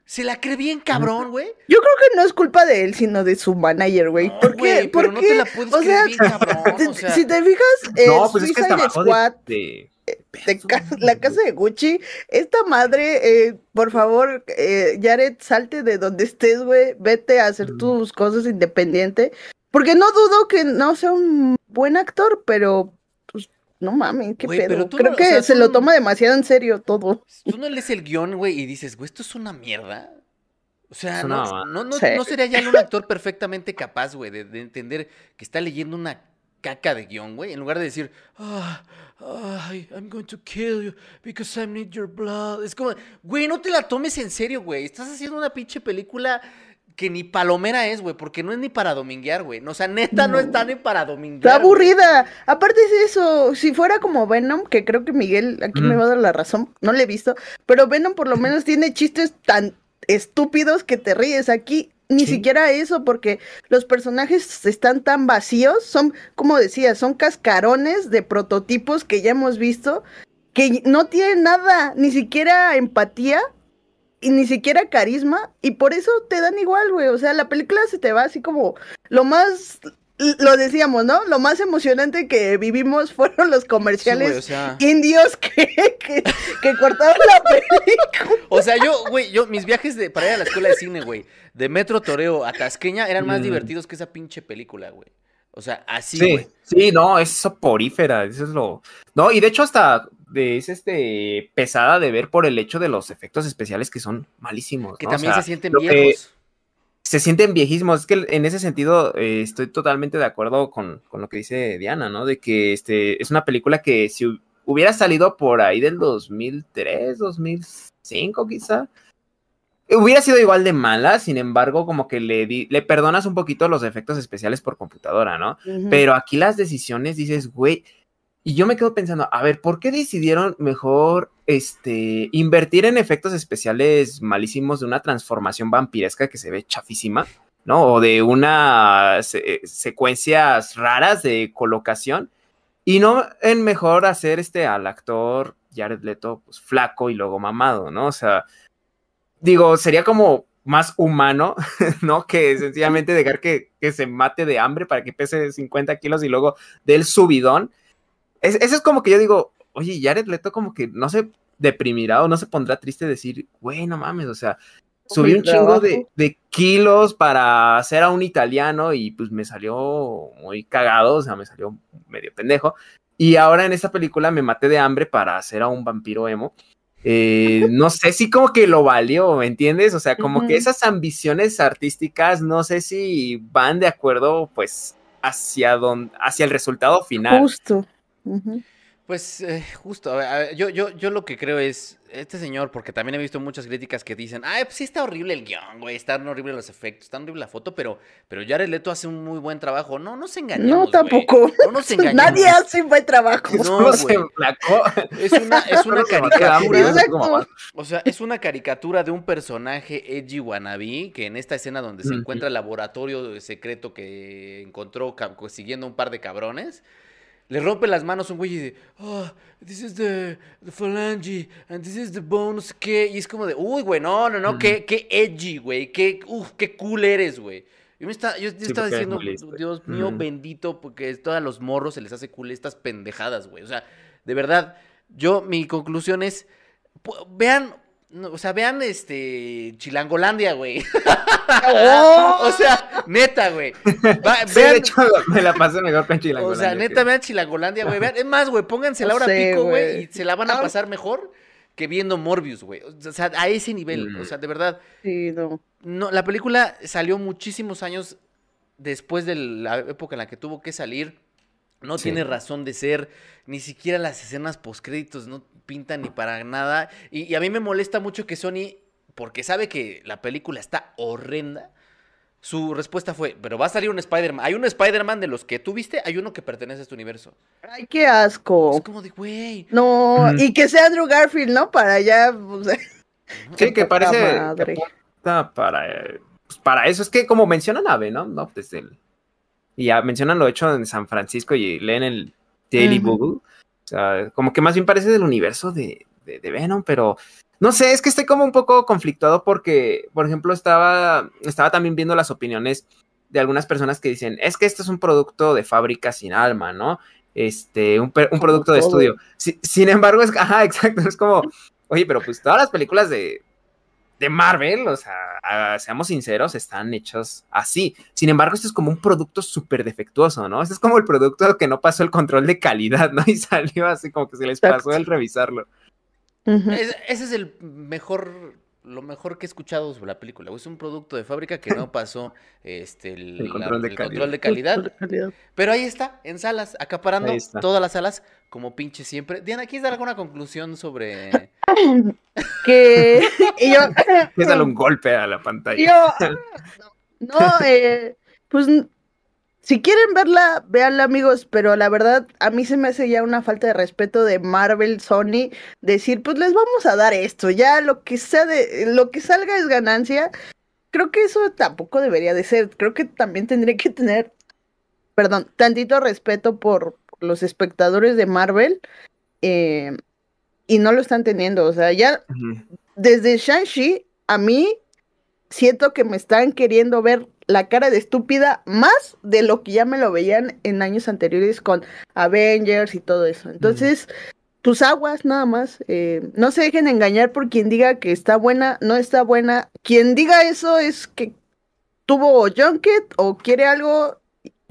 Se la cree bien cabrón, güey. Yo creo que no es culpa de él, sino de su manager, güey. No, ¿Por qué? pero ¿Por no qué? te la puedes o creer sea, bien cabrón. te- O sea, si te fijas, eh, No, pues es que está Suicide Squad, de. de ca- la casa de Gucci, esta madre, eh, por favor, eh, Jared, salte de donde estés, güey, vete a hacer Mm. tus cosas independiente, porque no dudo que no sea un buen actor, pero, no mames, qué Güey, pedo. pero tú Creo no- o que sea, se tú lo no- toma demasiado en serio todo. Tú no lees el guion, güey, y dices, güey, esto es una mierda. O sea, no, no, no, Sí. no sería ya un actor perfectamente capaz, güey, de, de entender que está leyendo una caca de guion, güey, en lugar de decir, ah, I'm going to kill you because I need your blood. Es como, güey, no te la tomes en serio, güey. Estás haciendo una pinche película que ni palomera es, güey, porque no es ni para dominguear, güey. O sea, neta, no, No. está ni para dominguear. Está güey. aburrida. Aparte de eso, si fuera como Venom, que creo que Miguel aquí me va a dar la razón, no le he visto, pero Venom por lo menos tiene chistes tan estúpidos que te ríes. Aquí ni Sí. siquiera eso, porque los personajes están tan vacíos, son, como decía, son cascarones de prototipos que ya hemos visto, que no tienen nada, ni siquiera empatía. Y ni siquiera carisma, y por eso te dan igual, güey. O sea, la película se te va así como lo más lo decíamos, ¿no? Lo más emocionante que vivimos fueron los Sí, comerciales güey, o sea... indios que, que, que cortaron la película. O sea, yo, güey, yo, mis viajes de, para ir a la escuela de cine, güey, de Metro Toreo a Tasqueña eran más Mm. divertidos que esa pinche película, güey. O sea, así, Sí, güey. sí, no, es soporífera, eso es lo... No, y de hecho hasta de- es este pesada de ver por el hecho de los efectos especiales que son malísimos. Que ¿no? O también sea, se sienten viejos. se sienten viejísimos. Es que en ese sentido eh, estoy totalmente de acuerdo con, con lo que dice Diana, ¿no? De que este es una película que si hu- hubiera salido por ahí del 2003, 2005 quizá, hubiera sido igual de mala, sin embargo, como que le, di- le perdonas un poquito los efectos especiales por computadora, ¿no? Pero aquí las decisiones dices, güey, y yo me quedo pensando, a ver, ¿por qué decidieron mejor este invertir en efectos especiales malísimos de una transformación vampiresca que se ve chafísima, ¿no? O de unas eh, secuencias raras de colocación y no en mejor hacer este al actor Jared Leto pues flaco y luego mamado, ¿no? O sea, digo, sería como más humano, ¿no? Que sencillamente dejar que, que se mate de hambre para que pese 50 kilos y luego del subidón. Es, eso es como que yo digo, oye, Jared Leto como que no se deprimirá o no se pondrá triste decir, güey, no mames, o sea, subí un chingo de, kilos para hacer a un italiano y pues me salió muy cagado, o sea, me salió medio pendejo. Y ahora en esta película me maté de hambre para hacer a un vampiro emo. Eh, no sé si como que lo valió, ¿me entiendes? O sea, como que esas ambiciones artísticas, no sé si van de acuerdo, pues, hacia, hacia el resultado final. Justo. Pues eh, justo, a ver, a ver, yo, yo, yo lo que creo es, este señor, porque también he visto muchas críticas que dicen, ay, pues sí está horrible el guion, güey, están horribles los efectos, está horrible la foto, pero, pero Jared Leto hace un muy buen trabajo. No nos engañemos, No, güey. tampoco. No nos engañemos. Nadie hace un buen trabajo. No, se. Es una, es se caricatura. O sea, es una caricatura de un personaje edgy wannabe que en esta escena donde se encuentra el laboratorio secreto que encontró siguiendo un par de cabrones, le rompe las manos a un güey y de, oh, this is the, the phalange and this is the sé qué. Y es como de, uy, güey, no, no, no, Ujú. qué, qué edgy, güey, qué, uf, qué cool eres, güey. Yo, me está, yo, yo Sí, estaba diciendo. Dios mío Ujú. bendito, porque todos a los morros se les hace cool estas pendejadas, güey. O sea, de verdad, yo, mi conclusión es, vean, no, o sea, vean este Chilangolandia, güey. Oh. o sea, neta, güey. Va- Sí, vean, de hecho, me la pasé mejor con Chilangolandia. o sea, que- neta, vean Chilangolandia, güey. Vean, es más, güey, pónganse la No hora sé, pico, güey, y se la van a Ah. pasar mejor que viendo Morbius, güey. O sea, a ese nivel, Mm. o sea, de verdad. Sí, no. No, la película salió muchísimos años después de la época en la que tuvo que salir. No Sí. tiene razón de ser, ni siquiera las escenas postcréditos no pintan ni para nada. Y, y a mí me molesta mucho que Sony, porque sabe que la película está horrenda, su respuesta fue, pero va a salir un Spider-Man. Hay un Spider-Man de los que tú viste, hay uno que pertenece a este universo. Ay, qué asco. Es como de, güey. No, y que sea Andrew Garfield, ¿no? Para ya, o sea, Sí, que parece que para, pues, para eso. Es que como mencionan a Venom, ¿no? Desde el y ya mencionan lo hecho en San Francisco y leen el Daily Google. O sea, como que más bien parece del universo de, de, de, Venom, pero no sé, es que estoy como un poco conflictuado porque, por ejemplo, estaba, estaba también viendo las opiniones de algunas personas que dicen, es que esto es un producto de fábrica sin alma, ¿no? Este, un, un producto de estudio. Si, sin embargo, es, ajá, exacto, es como, oye, pero pues todas las películas de, de Marvel, o sea, seamos sinceros, están hechos así. Sin embargo, esto es como un producto súper defectuoso, ¿no? Este es como el producto que no pasó el control de calidad, ¿no? Y salió así como que se les pasó el revisarlo. Uh -huh. es, ese es el mejor, lo mejor que he escuchado sobre la película. Es un producto de fábrica que no pasó este, el, el, control, la, de el control, de calidad. Pero ahí está, en salas, acaparando todas las salas, como pinche siempre. Diana, ¿quieres dar alguna conclusión sobre...? que yo... Es darle un golpe a la pantalla. Yo... No, eh, pues si quieren verla, véanla amigos, pero la verdad a mí se me hace ya una falta de respeto de Marvel, Sony, decir, pues les vamos a dar esto, ya lo que sea de, lo que salga es ganancia. Creo que eso tampoco debería de ser, creo que también tendría que tener, perdón, tantito respeto por los espectadores de Marvel, eh, y no lo están teniendo, o sea, ya uh -huh. desde Shang-Chi, a mí siento que me están queriendo ver la cara de estúpida más de lo que ya me lo veían en años anteriores con Avengers y todo eso. Entonces, tus aguas nada más. Eh, no se dejen engañar por quien diga que está buena, no está buena. Quien diga eso es que tuvo junket o quiere algo.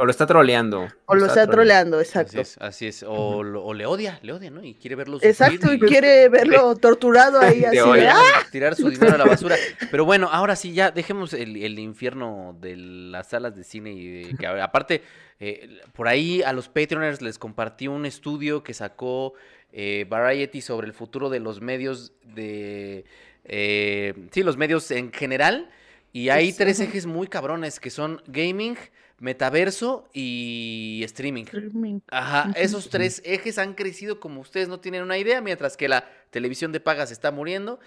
O lo está troleando. O lo está, está troleando, exacto. Así es, así es. O, lo, o, le odia, le odia, ¿no? Y quiere verlo Exacto, y quiere verlo torturado ahí así. ¡ah! Tirar su dinero a la basura. Pero bueno, ahora sí, ya dejemos el, el infierno de las salas de cine y de, que aparte, eh, por ahí a los Patreoners les compartí un estudio que sacó eh, Variety sobre el futuro de los medios de... Eh, sí, los medios en general. Y hay sí, tres ejes muy cabrones que son gaming, metaverso y streaming. streaming. Ajá, esos tres ejes han crecido como ustedes no tienen una idea, mientras que la televisión de pagas está muriendo.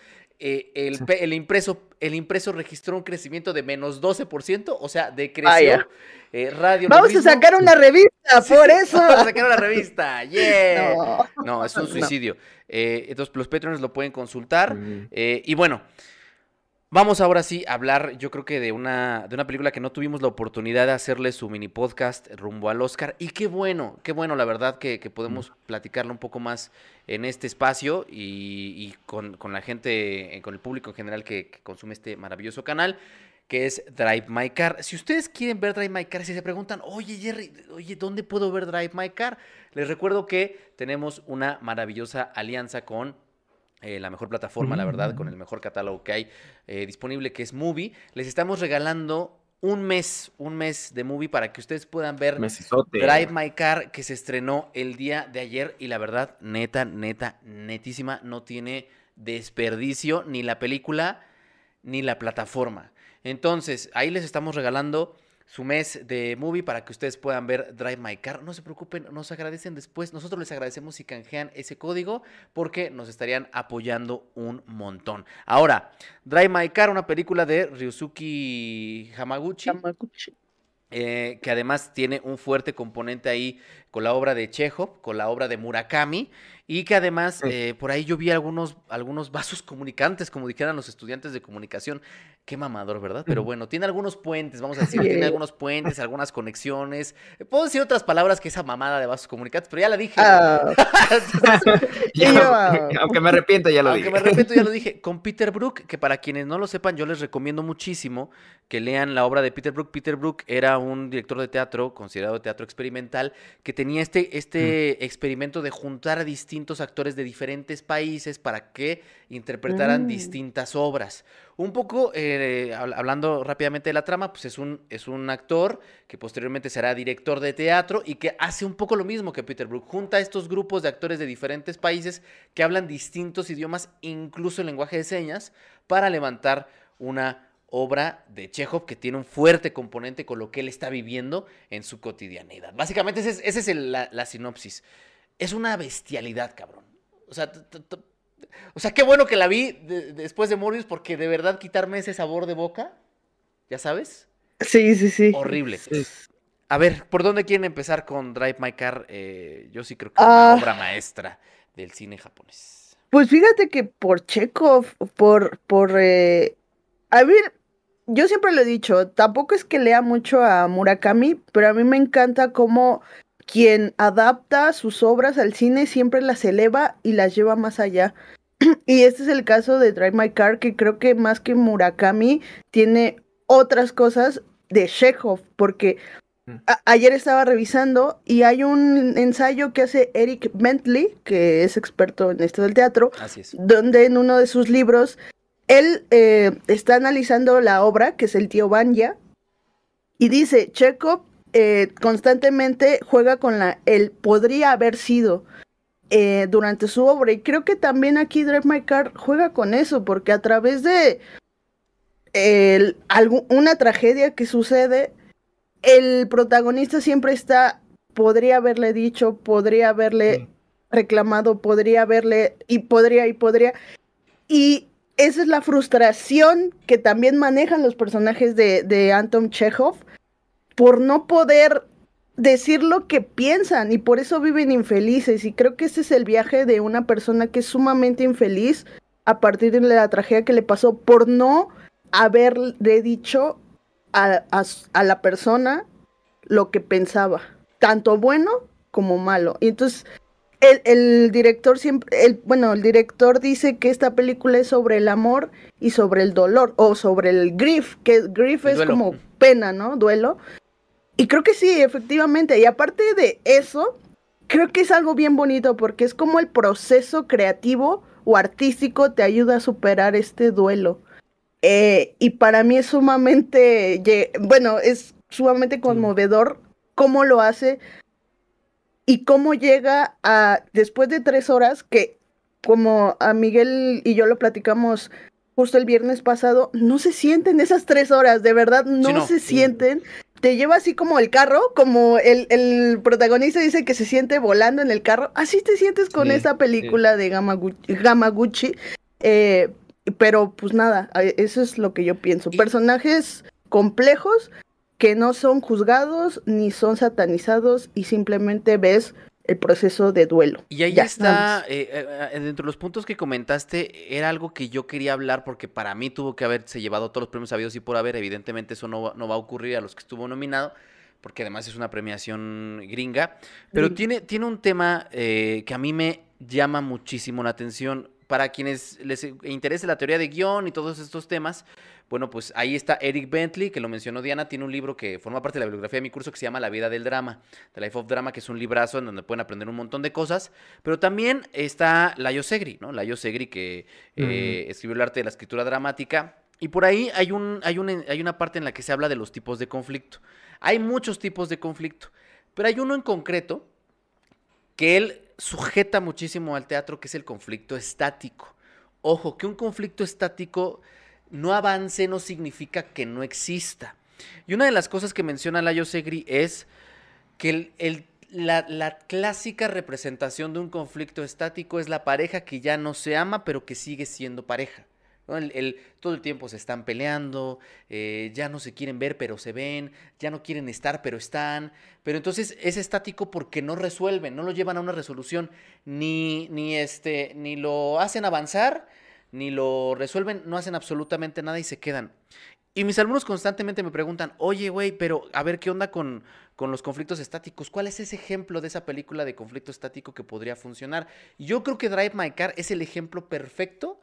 Eh, el, sí. el, impreso, el impreso registró un crecimiento de menos 12%, o sea, decreció. Ah, eh, radio. Vamos a sacar una revista, por eso. Vamos a sacar una revista, yeah. No, no es un suicidio. No. Eh, entonces, los patrons lo pueden consultar. Mm. y bueno. Vamos ahora sí a hablar, yo creo que de una, de una película que no tuvimos la oportunidad de hacerle su mini podcast rumbo al Oscar. Y qué bueno, qué bueno, la verdad, que, que podemos platicarlo un poco más en este espacio y, y con, con, la gente, con el público en general que, que, consume este maravilloso canal, que es Drive My Car. Si ustedes quieren ver Drive My Car, si se preguntan, oye Jerry, oye, ¿dónde puedo ver Drive My Car? Les recuerdo que tenemos una maravillosa alianza con eh, la mejor plataforma, la verdad, con el mejor catálogo que hay eh, disponible, que es Movie. Les estamos regalando un mes, un mes de Movie para que ustedes puedan ver Mesisote. Drive My Car, que se estrenó el día de ayer. Y la verdad, neta, neta, netísima, no tiene desperdicio ni la película ni la plataforma. Entonces, ahí les estamos regalando su mes de movie para que ustedes puedan ver Drive My Car. No se preocupen, nos agradecen después. Nosotros les agradecemos si canjean ese código porque nos estarían apoyando un montón. Ahora, Drive My Car, una película de Ryusuke Hamaguchi. Hamaguchi. Eh, que además tiene un fuerte componente ahí con la obra de Chekhov, con la obra de Murakami, y que además eh, por ahí yo vi algunos, algunos vasos comunicantes, como dijeran los estudiantes de comunicación. Qué mamador, ¿verdad? Pero bueno, tiene algunos puentes, vamos a decir, tiene algunos puentes, algunas conexiones. Puedo decir otras palabras que esa mamada de vasos comunicantes, pero ya la dije. Uh, Entonces, ya, aunque me arrepiento, ya lo aunque dije. Aunque me arrepiento, ya lo dije. Con Peter Brook, que para quienes no lo sepan, yo les recomiendo muchísimo que lean la obra de Peter Brook. Peter Brook era un director de teatro, considerado de teatro experimental, que tenía este, este mm. experimento de juntar a distintos actores de diferentes países para que interpretaran mm. distintas obras. Un poco, eh, hablando rápidamente de la trama, pues es un, es un actor que posteriormente será director de teatro y que hace un poco lo mismo que Peter Brook. Junta a estos grupos de actores de diferentes países que hablan distintos idiomas, incluso el lenguaje de señas, para levantar una obra de Chekhov que tiene un fuerte componente con lo que él está viviendo en su cotidianidad. Básicamente, esa es, ese es el, la, la, sinopsis. Es una bestialidad, cabrón. O sea, o sea, qué bueno que la vi de, después de Morbius porque de verdad quitarme ese sabor de boca, ya sabes. Sí, sí, sí. Horrible. Sí. a ver, ¿por dónde quieren empezar con Drive My Car? Eh, yo sí creo que es una Ah. obra maestra del cine japonés. Pues fíjate que por Chekhov, por, por, eh, a ver, yo siempre lo he dicho, tampoco es que lea mucho a Murakami, pero a mí me encanta cómo quien adapta sus obras al cine siempre las eleva y las lleva más allá. Y este es el caso de Drive My Car, que creo que más que Murakami tiene otras cosas de Chekhov, porque Mm. ayer estaba revisando y hay un ensayo que hace Eric Bentley, que es experto en esto del teatro, Así es. donde en uno de sus libros él eh, está analizando la obra, que es el tío Banya, y dice, Chekhov eh, constantemente juega con la, el podría haber sido eh, durante su obra, y creo que también aquí Drive My Car juega con eso, porque a través de el- algu- una tragedia que sucede, el protagonista siempre está, podría haberle dicho, podría haberle reclamado, podría haberle, y podría, y podría. Y esa es la frustración que también manejan los personajes de, de Anton Chekhov por no poder decir lo que piensan y por eso viven infelices. Y creo que ese es el viaje de una persona que es sumamente infeliz a partir de la tragedia que le pasó por no haberle dicho a, a la persona lo que pensaba, tanto bueno como malo. Y entonces el, el director siempre, el, bueno, el director dice que esta película es sobre el amor y sobre el dolor, o sobre el grief, que grief El es duelo. como pena, ¿no? Duelo. Y creo que sí, efectivamente. Y aparte de eso, creo que es algo bien bonito porque es como el proceso creativo o artístico te ayuda a superar este duelo. Eh, y para mí es sumamente, bueno, es sumamente conmovedor cómo lo hace y cómo llega a, después de tres horas, que como a Miguel y yo lo platicamos justo el viernes pasado, no se sienten esas tres horas, de verdad, no, no. se Sí. Te lleva así como el carro, como el, el protagonista dice que se siente volando en el carro, así te sientes con Sí, esta película de Gamaguchi. Gamaguchi. Eh, pero pues nada, eso es lo que yo pienso. Y- Personajes complejos que no son juzgados ni son satanizados y simplemente ves el proceso de duelo. Y ahí Ya, está, eh, eh, eh, dentro de los puntos que comentaste, era algo que yo quería hablar porque para mí tuvo que haberse llevado todos los premios habidos y por haber. Evidentemente eso no, va- no va a ocurrir a los que estuvo nominado, porque además es una premiación gringa. Pero tiene, tiene un tema eh, que a mí me llama muchísimo la atención. Para quienes les interese la teoría de guion y todos estos temas, bueno, pues ahí está Eric Bentley, que lo mencionó Diana, tiene un libro que forma parte de la bibliografía de mi curso que se llama La vida del drama, The Life of Drama, que es un librazo en donde pueden aprender un montón de cosas, pero también está Layo Segri, ¿no? Layo Segri que eh, escribió el arte de la escritura dramática, y por ahí hay, un, hay, un, hay una parte en la que se habla de los tipos de conflicto. Hay muchos tipos de conflicto, pero hay uno en concreto que él sujeta muchísimo al teatro, que es el conflicto estático. Ojo, que un conflicto estático no avance no significa que no exista. Y una de las cosas que menciona Layo Segri es que el- la, clásica representación de un conflicto estático es la pareja que ya no se ama, pero que sigue siendo pareja. todo el tiempo se están peleando, eh, ya no se quieren ver, pero se ven, ya no quieren estar, pero están. Pero entonces es estático porque no resuelven, no lo llevan a una resolución, ni, ni, este, ni lo hacen avanzar, ni lo resuelven, no hacen absolutamente nada y se quedan. Y mis alumnos constantemente me preguntan, oye, güey, pero a ver qué onda con, con los conflictos estáticos. ¿Cuál es ese ejemplo de esa película de conflicto estático que podría funcionar? Yo creo que Drive My Car es el ejemplo perfecto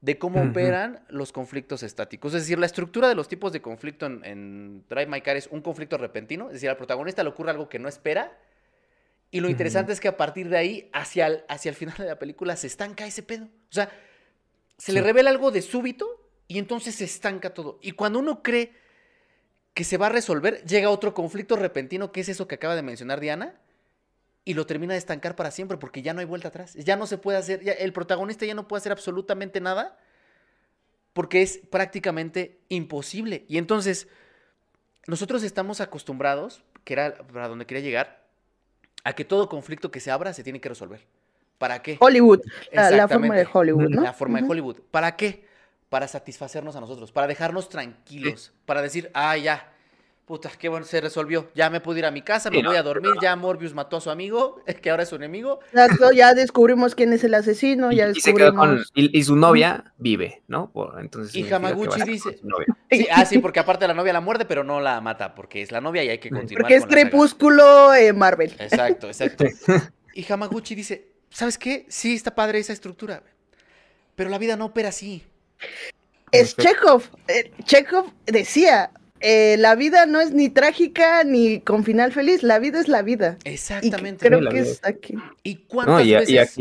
de cómo operan los conflictos estáticos. Es decir, la estructura de los tipos de conflicto en, en Drive My Car es un conflicto repentino, es decir, al protagonista le ocurre algo que no espera. Y lo interesante es que a partir de ahí, hacia el, hacia el final de la película, se estanca ese pedo. O sea, se le revela algo de súbito y entonces se estanca todo. Y cuando uno cree que se va a resolver, llega otro conflicto repentino, que es eso que acaba de mencionar Diana, y lo termina de estancar para siempre porque ya no hay vuelta atrás. Ya no se puede hacer, ya- el protagonista ya no puede hacer absolutamente nada porque es prácticamente imposible. Y entonces, nosotros estamos acostumbrados, que era para donde quería llegar, a que todo conflicto que se abra se tiene que resolver. ¿Para qué? Hollywood, la, la forma de. Hollywood, ¿no? La forma de. Hollywood. ¿Para qué? Para satisfacernos a nosotros, para dejarnos tranquilos, para decir, ah, ya, puta, qué bueno, se resolvió. Ya me pude ir a mi casa, me voy a dormir, ya Morbius mató a su amigo, que ahora es un enemigo. Ya descubrimos quién es el asesino, ya descubrimos... Y, su novia vive, ¿no? entonces y Hamaguchi dice... Sí, ah, sí, porque aparte la novia la muerde, pero no la mata, porque es la novia y hay que continuar Porque es crepúsculo eh, Marvel. Exacto, exacto. Y Hamaguchi dice, ¿sabes qué? Sí, está padre esa estructura, pero la vida no opera así. Es Chekhov. Eh, Chekhov decía, eh, la vida no es ni trágica ni con final feliz, la vida es la vida. Exactamente. Y creo que es aquí. ¿Y cuántas veces...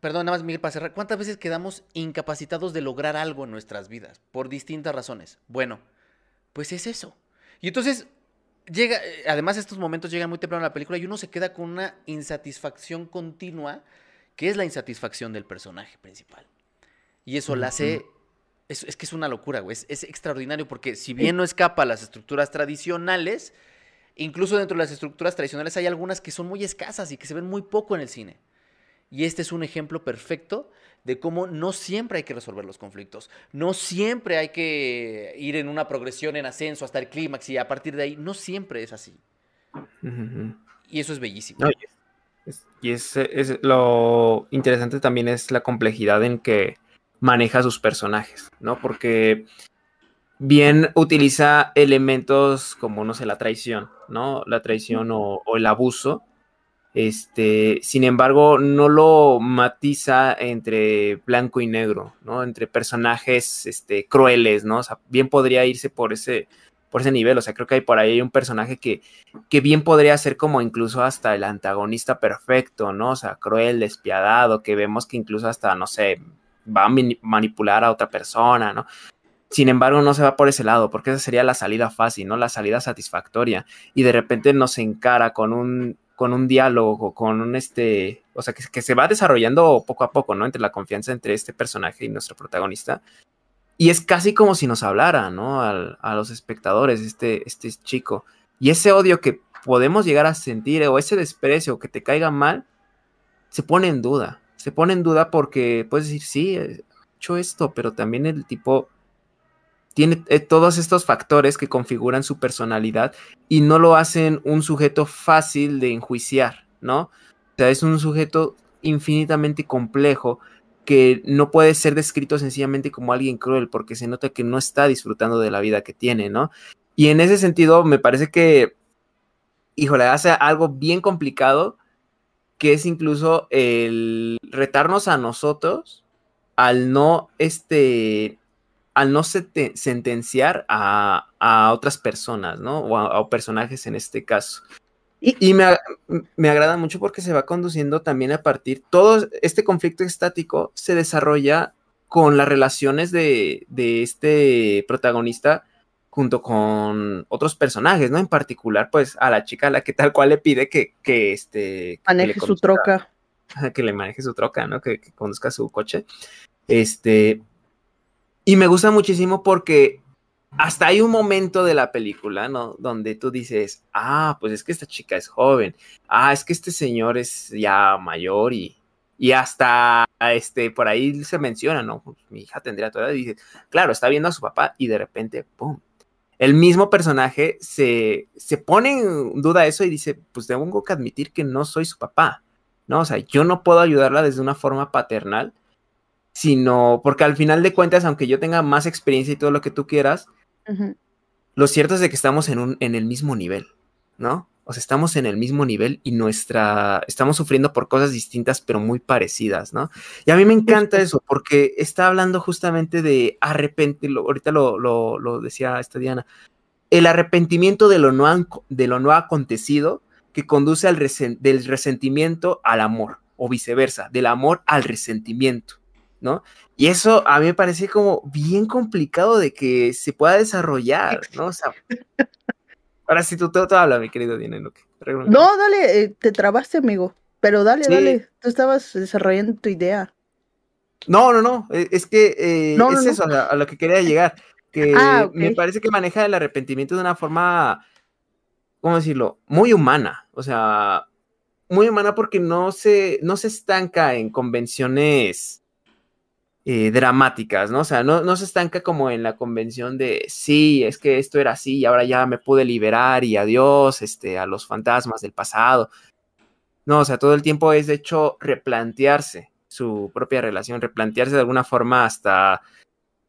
Perdón, nada más, Miguel, para cerrar. ¿Cuántas veces quedamos incapacitados de lograr algo en nuestras vidas? Por distintas razones. Bueno, pues es eso. Y entonces, llega, eh, además estos momentos llegan muy temprano en la película y uno se queda con una insatisfacción continua, que es la insatisfacción del personaje principal. Y eso la hace es, que es una locura, güey. Es, extraordinario porque si bien no escapa a las estructuras tradicionales, incluso dentro de las estructuras tradicionales hay algunas que son muy escasas y que se ven muy poco en el cine. Y este es un ejemplo perfecto de cómo no siempre hay que resolver los conflictos, no siempre hay que ir en una progresión en ascenso hasta el clímax y a partir de ahí, no siempre es así. Y eso es bellísimo. y es, lo interesante también es la complejidad en que maneja sus personajes, ¿no? Porque bien utiliza elementos como, no sé, la traición, ¿no? La traición o, el abuso. Este, sin embargo, no lo matiza entre blanco y negro, ¿no? Entre personajes este, crueles, ¿no? O sea, bien podría irse por ese, por ese nivel. O sea, creo que hay por ahí un personaje que, que bien podría ser como incluso hasta el antagonista perfecto, ¿no? O sea, cruel, despiadado, que vemos que incluso hasta, no sé, va a manipular a otra persona, ¿no? Sin embargo, no se va por ese lado, porque esa sería la salida fácil, ¿no? La salida satisfactoria. Y de repente nos encara con un, con un diálogo, con un este, o sea, que, se va desarrollando poco a poco, ¿no? Entre la confianza entre este personaje y nuestro protagonista. Y es casi como si nos hablara, ¿no? a los espectadores, este, este chico. Y ese odio que podemos llegar a sentir, o ese desprecio que te caiga mal, se pone en duda se pone en duda porque puedes decir, sí, he hecho esto, pero también el tipo tiene eh, todos estos factores que configuran su personalidad y no lo hacen un sujeto fácil de enjuiciar, ¿no? O sea, es un sujeto infinitamente complejo que no puede ser descrito sencillamente como alguien cruel porque se nota que no está disfrutando de la vida que tiene, ¿no? Y en ese sentido me parece que, híjole, hace algo bien complicado que es incluso el retarnos a nosotros al no, este, al no sentenciar a, otras personas, ¿no? O a, personajes en este caso. Y, me, me, agrada mucho porque se va conduciendo también a partir, todo este conflicto estático se desarrolla con las relaciones de, de este protagonista junto con otros personajes, ¿no? En particular, pues a la chica a la que tal cual le pide que, que este... Maneje su troca. Que le maneje su troca, ¿no? Que, conduzca su coche. Este... Y me gusta muchísimo porque hasta hay un momento de la película, ¿no? Donde tú dices, ah, pues es que esta chica es joven, ah, es que este señor es ya mayor y, y hasta, este, por ahí se menciona, ¿no? Pues, mi hija tendría toda edad y dice, claro, está viendo a su papá y de repente, ¡pum! el mismo personaje se, pone en duda eso y dice, pues tengo que admitir que no soy su papá, ¿no? O sea, yo no puedo ayudarla desde una forma paternal, sino porque al final de cuentas, aunque yo tenga más experiencia y todo lo que tú quieras, lo cierto es de que estamos en, un, en el mismo nivel, ¿no? O sea, estamos en el mismo nivel y nuestra, estamos sufriendo por cosas distintas, pero muy parecidas, ¿no? Y a mí me encanta eso, porque está hablando justamente de arrepentirlo, ahorita lo, lo, decía esta Diana, el arrepentimiento de lo no, de lo no acontecido que conduce al del resentimiento al amor, o viceversa, del amor al resentimiento, ¿no? Y eso a mí me parece como bien complicado de que se pueda desarrollar, ¿no? O sea, Ahora sí, tú, te habla, mi querido Dina. No, dale, eh, te trabaste, amigo. Pero dale, dale. Tú estabas desarrollando tu idea. No, no, no. E, es que eh, es eso, a, lo que quería llegar. Que ah, me parece que maneja el arrepentimiento de una forma, ¿cómo decirlo? Muy humana. O sea, muy humana porque no se, no se estanca en convenciones eh, dramáticas, ¿no? O sea, no, se estanca como en la convención de, sí, es que esto era así y ahora ya me pude liberar y adiós este, a los fantasmas del pasado. No, o sea, todo el tiempo es de hecho replantearse su propia relación, replantearse de alguna forma hasta,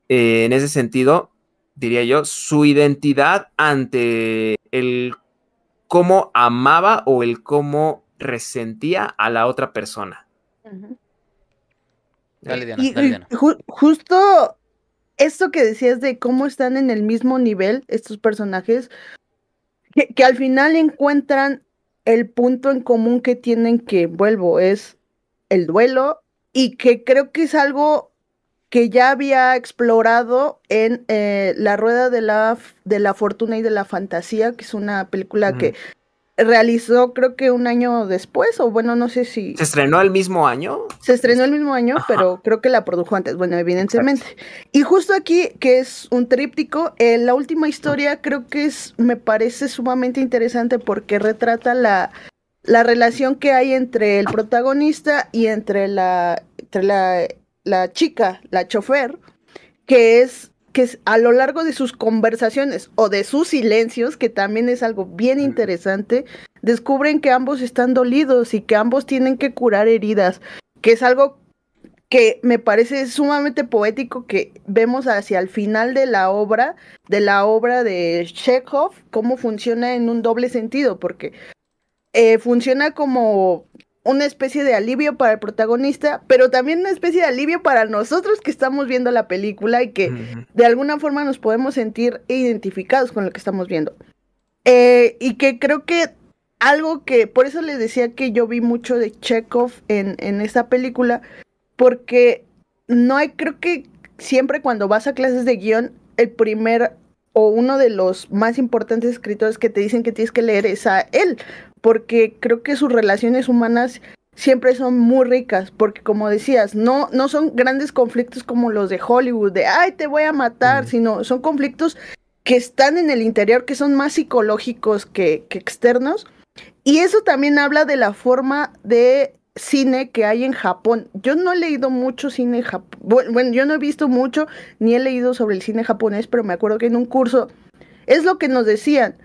eh, en ese sentido, diría yo, su identidad ante el cómo amaba o el cómo resentía a la otra persona. Dale, Diana, dale, justo esto que decías de cómo están en el mismo nivel estos personajes, que, al final encuentran el punto en común que tienen que, vuelvo, es el duelo y que creo que es algo que ya había explorado en eh, La Rueda de la, de la Fortuna y de la Fantasía, que es una película que realizó creo que un año después, o bueno, no sé si... ¿Se estrenó el mismo año? Se estrenó el mismo año, pero creo que la produjo antes, bueno, evidentemente. Y justo aquí, que es un tríptico, eh, la última historia creo que es, me parece sumamente interesante porque retrata la, la relación que hay entre el protagonista y entre la, entre la, la chica, la chofer, que es que a lo largo de sus conversaciones o de sus silencios, que también es algo bien interesante, descubren que ambos están dolidos y que ambos tienen que curar heridas, que es algo que me parece sumamente poético que vemos hacia el final de la obra, de la obra de Chekhov, cómo funciona en un doble sentido, porque eh, funciona como una especie de alivio para el protagonista, pero también una especie de alivio para nosotros que estamos viendo la película y que de alguna forma nos podemos sentir identificados con lo que estamos viendo. Eh, y que creo que algo que, por eso les decía que yo vi mucho de Chekhov en, en esta película, porque no hay, creo que siempre cuando vas a clases de guion, el primer o uno de los más importantes escritores que te dicen que tienes que leer es a él, porque creo que sus relaciones humanas siempre son muy ricas, porque como decías, no, no son grandes conflictos como los de Hollywood, de, ay, te voy a matar, sino son conflictos que están en el interior, que son más psicológicos que, que externos. Y eso también habla de la forma de cine que hay en Japón. Yo no he leído mucho cine japonés, bueno, yo no he visto mucho ni he leído sobre el cine japonés, pero me acuerdo que en un curso es lo que nos decían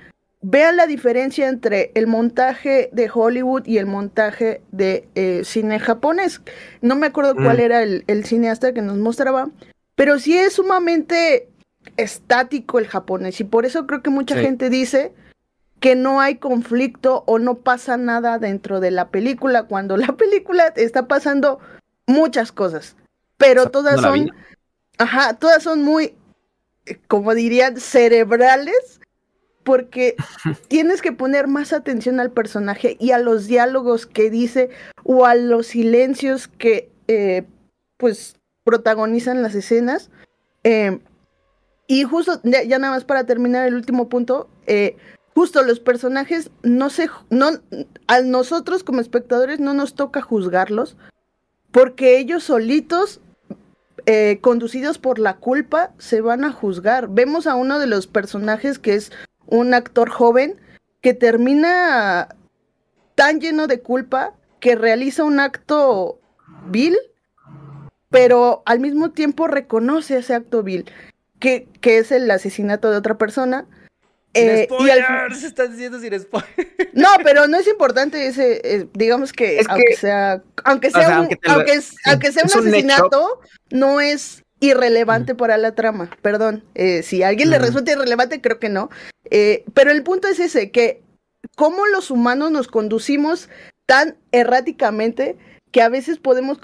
vean la diferencia entre el montaje de Hollywood y el montaje de eh, cine japonés. No me acuerdo cuál mm. era el, cineasta que nos mostraba, pero sí es sumamente estático el japonés y por eso creo que mucha gente dice que no hay conflicto o no pasa nada dentro de la película cuando la película está pasando muchas cosas, pero todas son, ajá, todas son muy, como dirían, cerebrales porque tienes que poner más atención al personaje y a los diálogos que dice o a los silencios que eh, pues protagonizan las escenas. Eh, y justo, ya, nada más para terminar el último punto, eh, justo los personajes no se, no, a nosotros como espectadores no nos toca juzgarlos, porque ellos solitos conducidos por la culpa, se van a juzgar. Vemos a uno de los personajes que es un actor joven que termina tan lleno de culpa que realiza un acto vil, pero al mismo tiempo reconoce ese acto vil, que, que es el asesinato de otra persona. Eh, y al... se están diciendo sin spoiler. No, pero no es importante ese, eh, digamos que, aunque sea, aunque sea un, aunque, sea un asesinato, no es irrelevante para la trama, perdón. Eh, si a alguien le resulta irrelevante, creo que no. Eh, pero el punto es ese, que cómo los humanos nos conducimos tan erráticamente que a veces podemos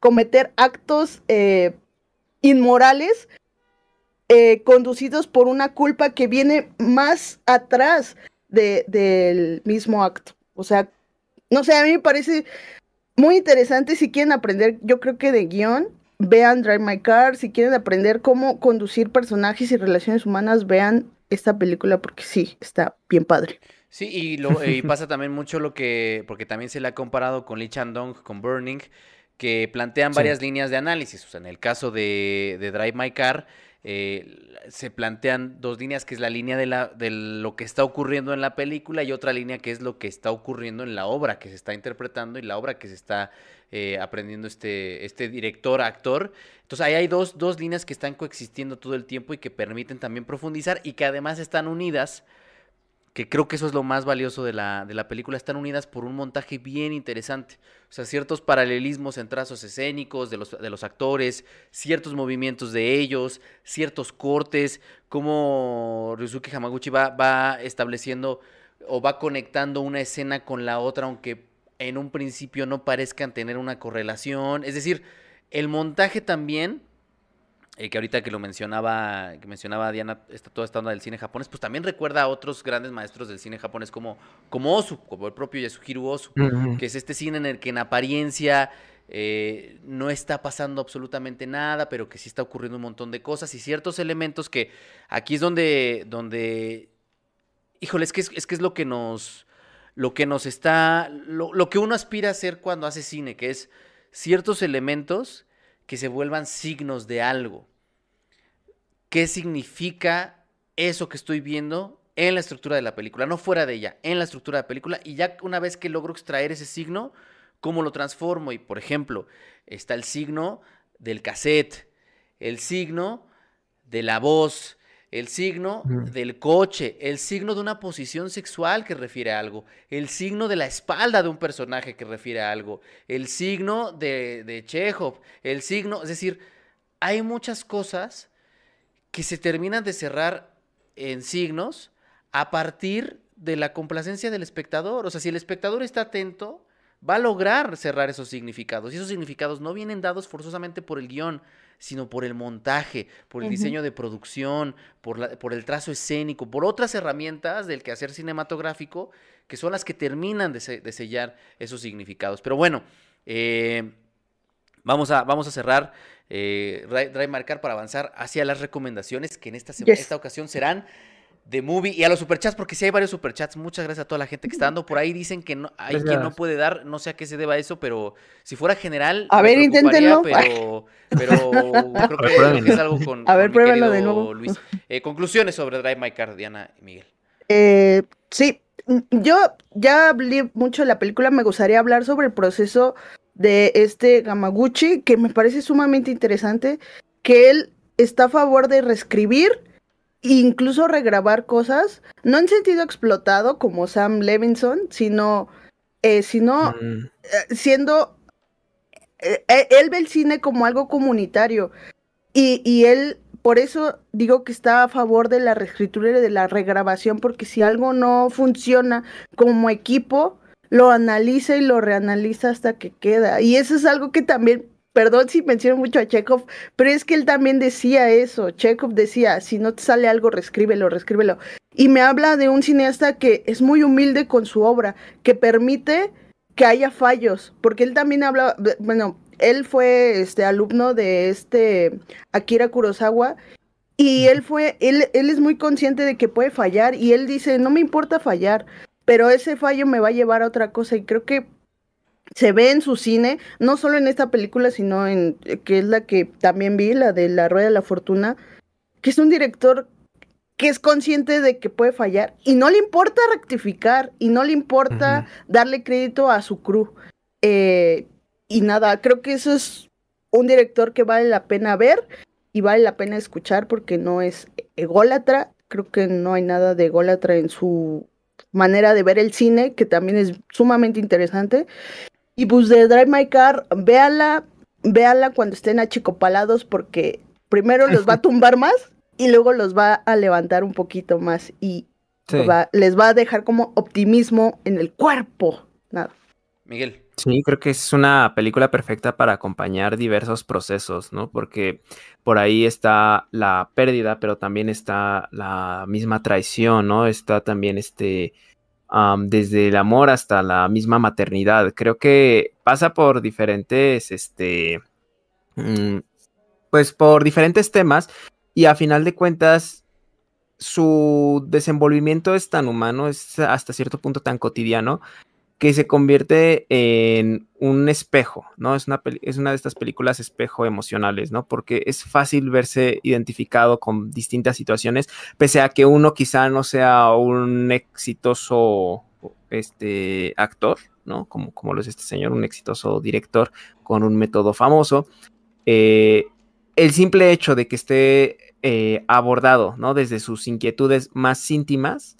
cometer actos eh, inmorales conducidos por una culpa que viene más atrás del mismo acto. O sea, no sé, a mí me parece muy interesante si quieren aprender, yo creo que de guion, vean Drive My Car, si quieren aprender cómo conducir personajes y relaciones humanas, vean esta película porque sí, está bien padre. Sí, y, lo, pasa también mucho lo que, porque también se le ha comparado con Lee Chandong, con Burning, que plantean varias líneas de análisis. O sea, en el caso de, de Drive My Car, eh, se plantean dos líneas, que es la línea de, la, de lo que está ocurriendo en la película y otra línea que es lo que está ocurriendo en la obra que se está interpretando y la obra que se está eh, aprendiendo este, este director, actor. Entonces ahí hay dos, dos líneas que están coexistiendo todo el tiempo y que permiten también profundizar y que además están unidas que creo que eso es lo más valioso de la, de la, película, están unidas por un montaje bien interesante. O sea, ciertos paralelismos en trazos escénicos de los, de los actores, ciertos movimientos de ellos, ciertos cortes, cómo Ryusuke Hamaguchi va, va estableciendo o va conectando una escena con la otra, aunque en un principio no parezcan tener una correlación. Es decir, el montaje también eh, que ahorita que lo mencionaba, que mencionaba Diana, está toda esta onda del cine japonés, pues también recuerda a otros grandes maestros del cine japonés como, como Osu, como el propio Yasuhiro Osu, que es este cine en el que en apariencia eh, no está pasando absolutamente nada, pero que sí está ocurriendo un montón de cosas y ciertos elementos que aquí es donde, donde, híjole, es que es, que es lo que nos, lo que nos está, lo, lo que uno aspira a hacer cuando hace cine, que es ciertos elementos que se vuelvan signos de algo. ¿Qué significa eso que estoy viendo en la estructura de la película? No fuera de ella, en la estructura de la película. Y ya una vez que logro extraer ese signo, ¿cómo lo transformo? Y por ejemplo, está el signo del cassette, el signo de la voz, el signo del coche, el signo de una posición sexual que refiere a algo, el signo de la espalda de un personaje que refiere a algo, el signo de, de Chekhov, el signo, es decir, hay muchas cosas que se terminan de cerrar en signos a partir de la complacencia del espectador. O sea, si el espectador está atento, va a lograr cerrar esos significados. Y esos significados no vienen dados forzosamente por el guion, sino por el montaje, por el diseño de producción, por, la, por el trazo escénico, por otras herramientas del quehacer cinematográfico, que son las que terminan de, sellar esos significados. Pero bueno, eh, vamos, a, vamos a cerrar, eh, Marcar para avanzar hacia las recomendaciones que en esta, esta ocasión serán de Movie y a los superchats, porque si hay varios superchats. Muchas gracias a toda la gente que está dando. Por ahí dicen que no, hay quien no puede dar, no sé a qué se deba eso, pero si fuera general. A ver, inténtenlo. Pero, pero creo que, es algo con. A ver, pruébenlo de nuevo. Luis. Eh, conclusiones sobre Drive My Car, Diana y Miguel. Eh, sí, yo ya hablé mucho de la película. Me gustaría hablar sobre el proceso de este Gamaguchi, que me parece sumamente interesante. Que él está a favor de reescribir incluso regrabar cosas, no en sentido explotado como Sam Levinson, sino, eh, sino mm. eh, siendo, eh, él ve el cine como algo comunitario y, y, él, por eso digo que está a favor de la reescritura y de la regrabación, porque si algo no funciona como equipo, lo analiza y lo reanaliza hasta que queda. Y eso es algo que también perdón si menciono mucho a Chekhov, pero es que él también decía eso. Chekhov decía, si no te sale algo, reescríbelo, reescríbelo. Y me habla de un cineasta que es muy humilde con su obra, que permite que haya fallos, porque él también habla, bueno, él fue este alumno de este Akira Kurosawa y él fue, él, él es muy consciente de que puede fallar y él dice, no me importa fallar, pero ese fallo me va a llevar a otra cosa y creo que se ve en su cine, no solo en esta película, sino en que es la que también vi, la de La Rueda de la Fortuna, que es un director que es consciente de que puede fallar y no le importa rectificar y no le importa darle crédito a su crew. Eh, y nada, creo que eso es un director que vale la pena ver y vale la pena escuchar porque no es ególatra. Creo que no hay nada de ególatra en su manera de ver el cine, que también es sumamente interesante. Y pues de Drive My Car, véala, véala cuando estén achicopalados porque primero los va a tumbar más y luego los va a levantar un poquito más y les va a dejar como optimismo en el cuerpo. Nada. Miguel. Sí, creo que es una película perfecta para acompañar diversos procesos, ¿no? Porque por ahí está la pérdida, pero también está la misma traición, ¿no? Está también este desde el amor hasta la misma maternidad. Creo que pasa por diferentes, este, mm, pues por diferentes temas y a final de cuentas su desenvolvimiento es tan humano, es hasta cierto punto tan cotidiano que se convierte en un espejo, ¿no? Es una, es una de estas películas espejo emocionales, ¿no? Porque es fácil verse identificado con distintas situaciones, pese a que uno quizá no sea un exitoso este, actor, ¿no? Como, como lo es este señor, un exitoso director con un método famoso. Eh, el simple hecho de que esté eh, abordado, ¿no? Desde sus inquietudes más íntimas,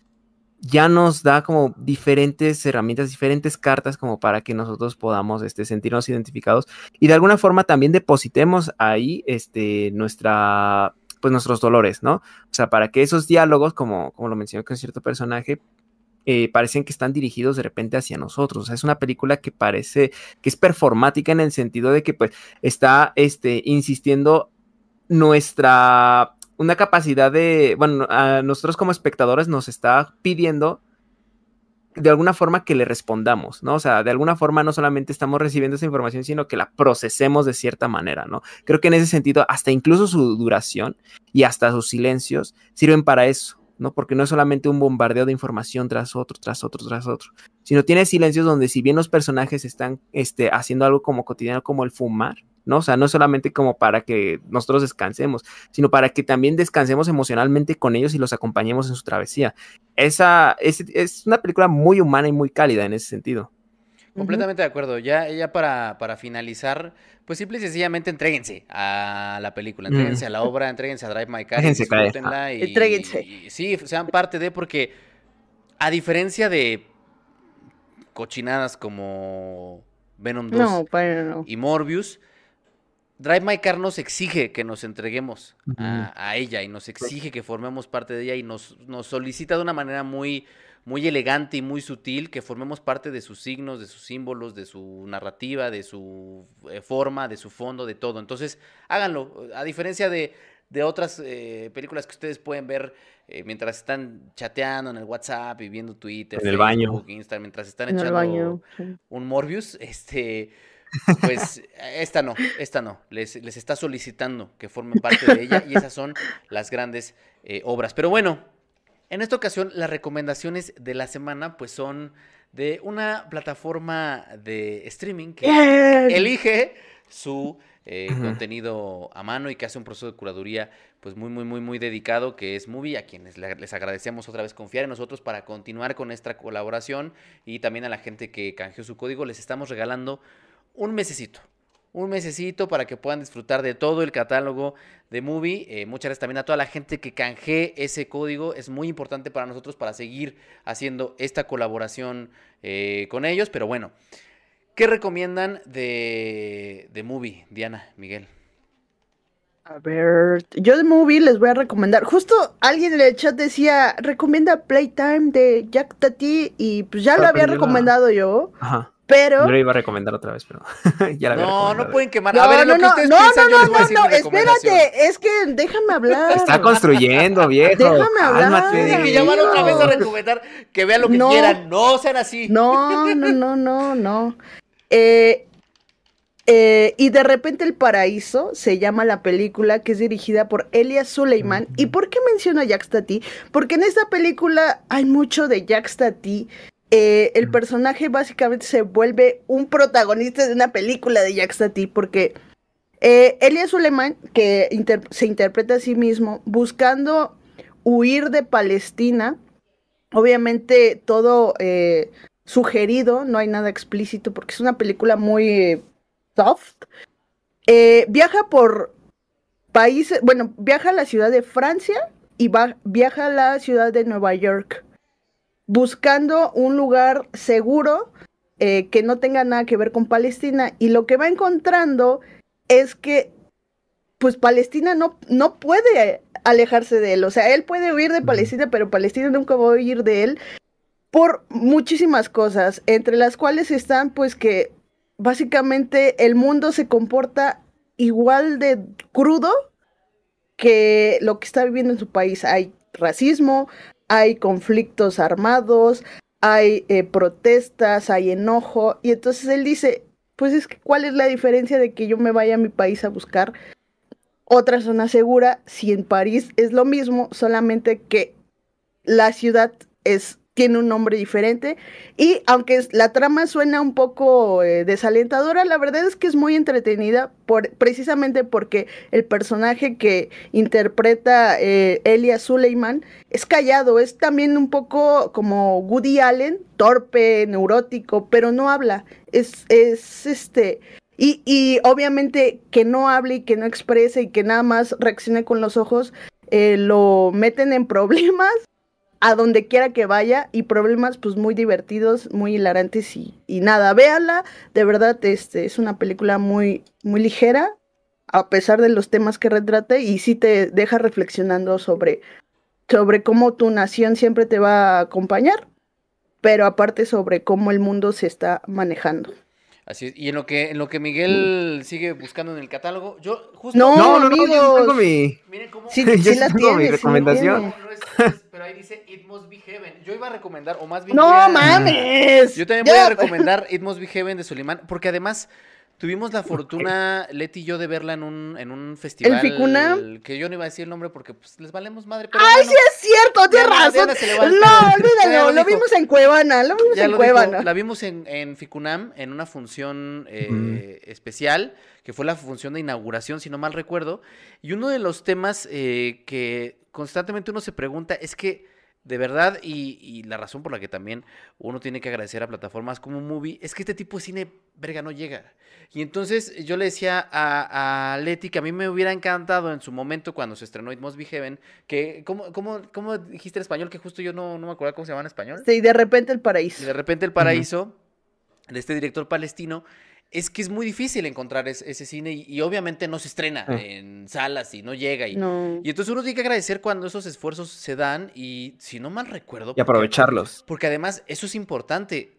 ya nos da como diferentes herramientas, diferentes cartas como para que nosotros podamos este, sentirnos identificados y de alguna forma también depositemos ahí este, nuestra, pues nuestros dolores, ¿no? O sea, para que esos diálogos, como, como lo mencionó con cierto personaje, eh, parecen que están dirigidos de repente hacia nosotros. O sea, es una película que parece que es performática en el sentido de que pues está este, insistiendo nuestra una capacidad de, bueno, a nosotros como espectadores nos está pidiendo de alguna forma que le respondamos, ¿no? O sea, de alguna forma no solamente estamos recibiendo esa información, sino que la procesemos de cierta manera, ¿no? Creo que en ese sentido, hasta incluso su duración y hasta sus silencios sirven para eso, ¿no? Porque no es solamente un bombardeo de información tras otro, tras otro, tras otro, sino tiene silencios donde si bien los personajes están este, haciendo algo como cotidiano, como el fumar, ¿no? O sea, no solamente como para que nosotros descansemos, sino para que también descansemos emocionalmente con ellos y los acompañemos en su travesía. Esa es, una película muy humana y muy cálida en ese sentido. Completamente de acuerdo. Ya, ya para, para finalizar, pues simple y sencillamente entréguense a la película, entréguense a la obra, entréguense a Drive My Car, disfrútenla y, y, sí, sean parte de, porque a diferencia de cochinadas como Venom 2 y Morbius, Drive My Car nos exige que nos entreguemos a, ella y nos exige que formemos parte de ella y nos, nos solicita de una manera muy, muy elegante y muy sutil que formemos parte de sus signos, de sus símbolos, de su narrativa, de su eh, forma, de su fondo, de todo. Entonces, háganlo. A diferencia de, otras eh, películas que ustedes pueden ver eh, mientras están chateando en el WhatsApp y viendo Twitter, en el baño, Instagram, mientras están echando un Morbius, este pues esta no, esta no. Les, les, está solicitando que formen parte de ella y esas son las grandes eh, obras. Pero bueno, en esta ocasión las recomendaciones de la semana pues son de una plataforma de streaming que elige su eh, contenido a mano y que hace un proceso de curaduría pues muy, muy, muy, muy dedicado, que es Movie, a quienes les agradecemos otra vez confiar en nosotros para continuar con esta colaboración y también a la gente que canjeó su código, les estamos regalando un mesecito. Un mesecito para que puedan disfrutar de todo el catálogo de Movie. Eh, muchas gracias también a toda la gente que canjee ese código. Es muy importante para nosotros para seguir haciendo esta colaboración eh, con ellos. Pero bueno, ¿qué recomiendan de, de Movie, Diana, Miguel? A ver, yo de movie les voy a recomendar. Justo alguien en el chat decía, recomienda Playtime de Jack Tati y pues ya lo había recomendado yo. Ajá. Pero. Yo lo iba a recomendar otra vez, pero ya la No, no pueden quemar. a ver, no, no, no, no, no, no, no, espérate, es que déjame hablar. Está construyendo, viejo. Déjame hablar. Que llamar otra vez a recomendar que vean lo que quieran. No sean así. No, no, no, no, no. Eh, eh, y de repente El Paraíso se llama la película que es dirigida por Elias Suleiman. ¿Y por qué menciono a Jack Stati? Porque en esta película hay mucho de Jack Stati eh, el personaje básicamente se vuelve un protagonista de una película de Jack Stati porque eh, Elias Suleiman, que se interpreta a sí mismo, buscando huir de Palestina, obviamente todo eh, sugerido, no hay nada explícito porque es una película muy soft, viaja por países, bueno, viaja a la ciudad de Francia y va, viaja a la ciudad de Nueva York buscando un lugar seguro eh, que no tenga nada que ver con Palestina. Y lo que va encontrando es que, pues Palestina no, no puede alejarse de él. O sea, él puede huir de Palestina, pero Palestina nunca va a huir de él por muchísimas cosas, entre las cuales están, pues, que básicamente el mundo se comporta igual de crudo que lo que está viviendo en su país. Hay racismo, hay conflictos armados, hay eh, protestas, hay enojo, y entonces él dice, pues es que cuál es la diferencia de que yo me vaya a mi país a buscar otra zona segura si en París es lo mismo, solamente que la ciudad es tiene un nombre diferente. Y aunque la trama suena un poco eh, desalentadora, la verdad es que es muy entretenida por, precisamente porque el personaje que interpreta eh, Elia Suleiman es callado, es también un poco como Woody Allen, torpe, neurótico, pero no habla. Es, es este. Y, y obviamente que no hable y que no exprese y que nada más reaccione con los ojos, eh, lo meten en problemas a donde quiera que vaya y problemas pues muy divertidos, muy hilarantes y, y nada, véala, de verdad este, es una película muy, muy ligera a pesar de los temas que retrate y sí te deja reflexionando sobre, sobre cómo tu nación siempre te va a acompañar, pero aparte sobre cómo el mundo se está manejando. Así es. Y en lo que, en lo que Miguel sigue buscando en el catálogo, yo justo. No, No, no, no, yo tengo mi. Miren cómo. Sí, Yo sí sí la tengo mi tiene, sí pero ahí dice It Must Be Heaven. Yo iba a recomendar, o más bien. No voy a- mames. Yo también Ya, voy a recomendar It Must Be Heaven de Suleiman, porque además tuvimos la fortuna, Leti y yo, de verla en un, en un festival. Ficunam? Que yo no iba a decir el nombre porque pues, les valemos madre. Pero Ay, bueno, sí es cierto, tienes razón. Diana se le va el No, olvídalo, lo vimos en Cuevana, lo vimos ya en lo dijo, Cuevana. la vimos en, en Ficunam en una función eh, especial, que fue la función de inauguración, si no mal recuerdo. Y uno de los temas eh, que constantemente uno se pregunta es que, de verdad, y, y la razón por la que también uno tiene que agradecer a plataformas como Movie, es que este tipo de cine, verga, no llega. Y entonces yo le decía a, a Leti que a mí me hubiera encantado en su momento cuando se estrenó It Must Be Heaven, que, ¿cómo, cómo, cómo dijiste en español? Que justo yo no, no me acuerdo cómo se llama en español. Sí, de repente el Y paraíso. de repente el paraíso de este director palestino es que es muy difícil encontrar es- ese cine y, y obviamente no se estrena Ah. en salas y no llega y, No. y entonces uno tiene que agradecer cuando esos esfuerzos se dan y si no mal recuerdo Y aprovecharlos. porque además eso es importante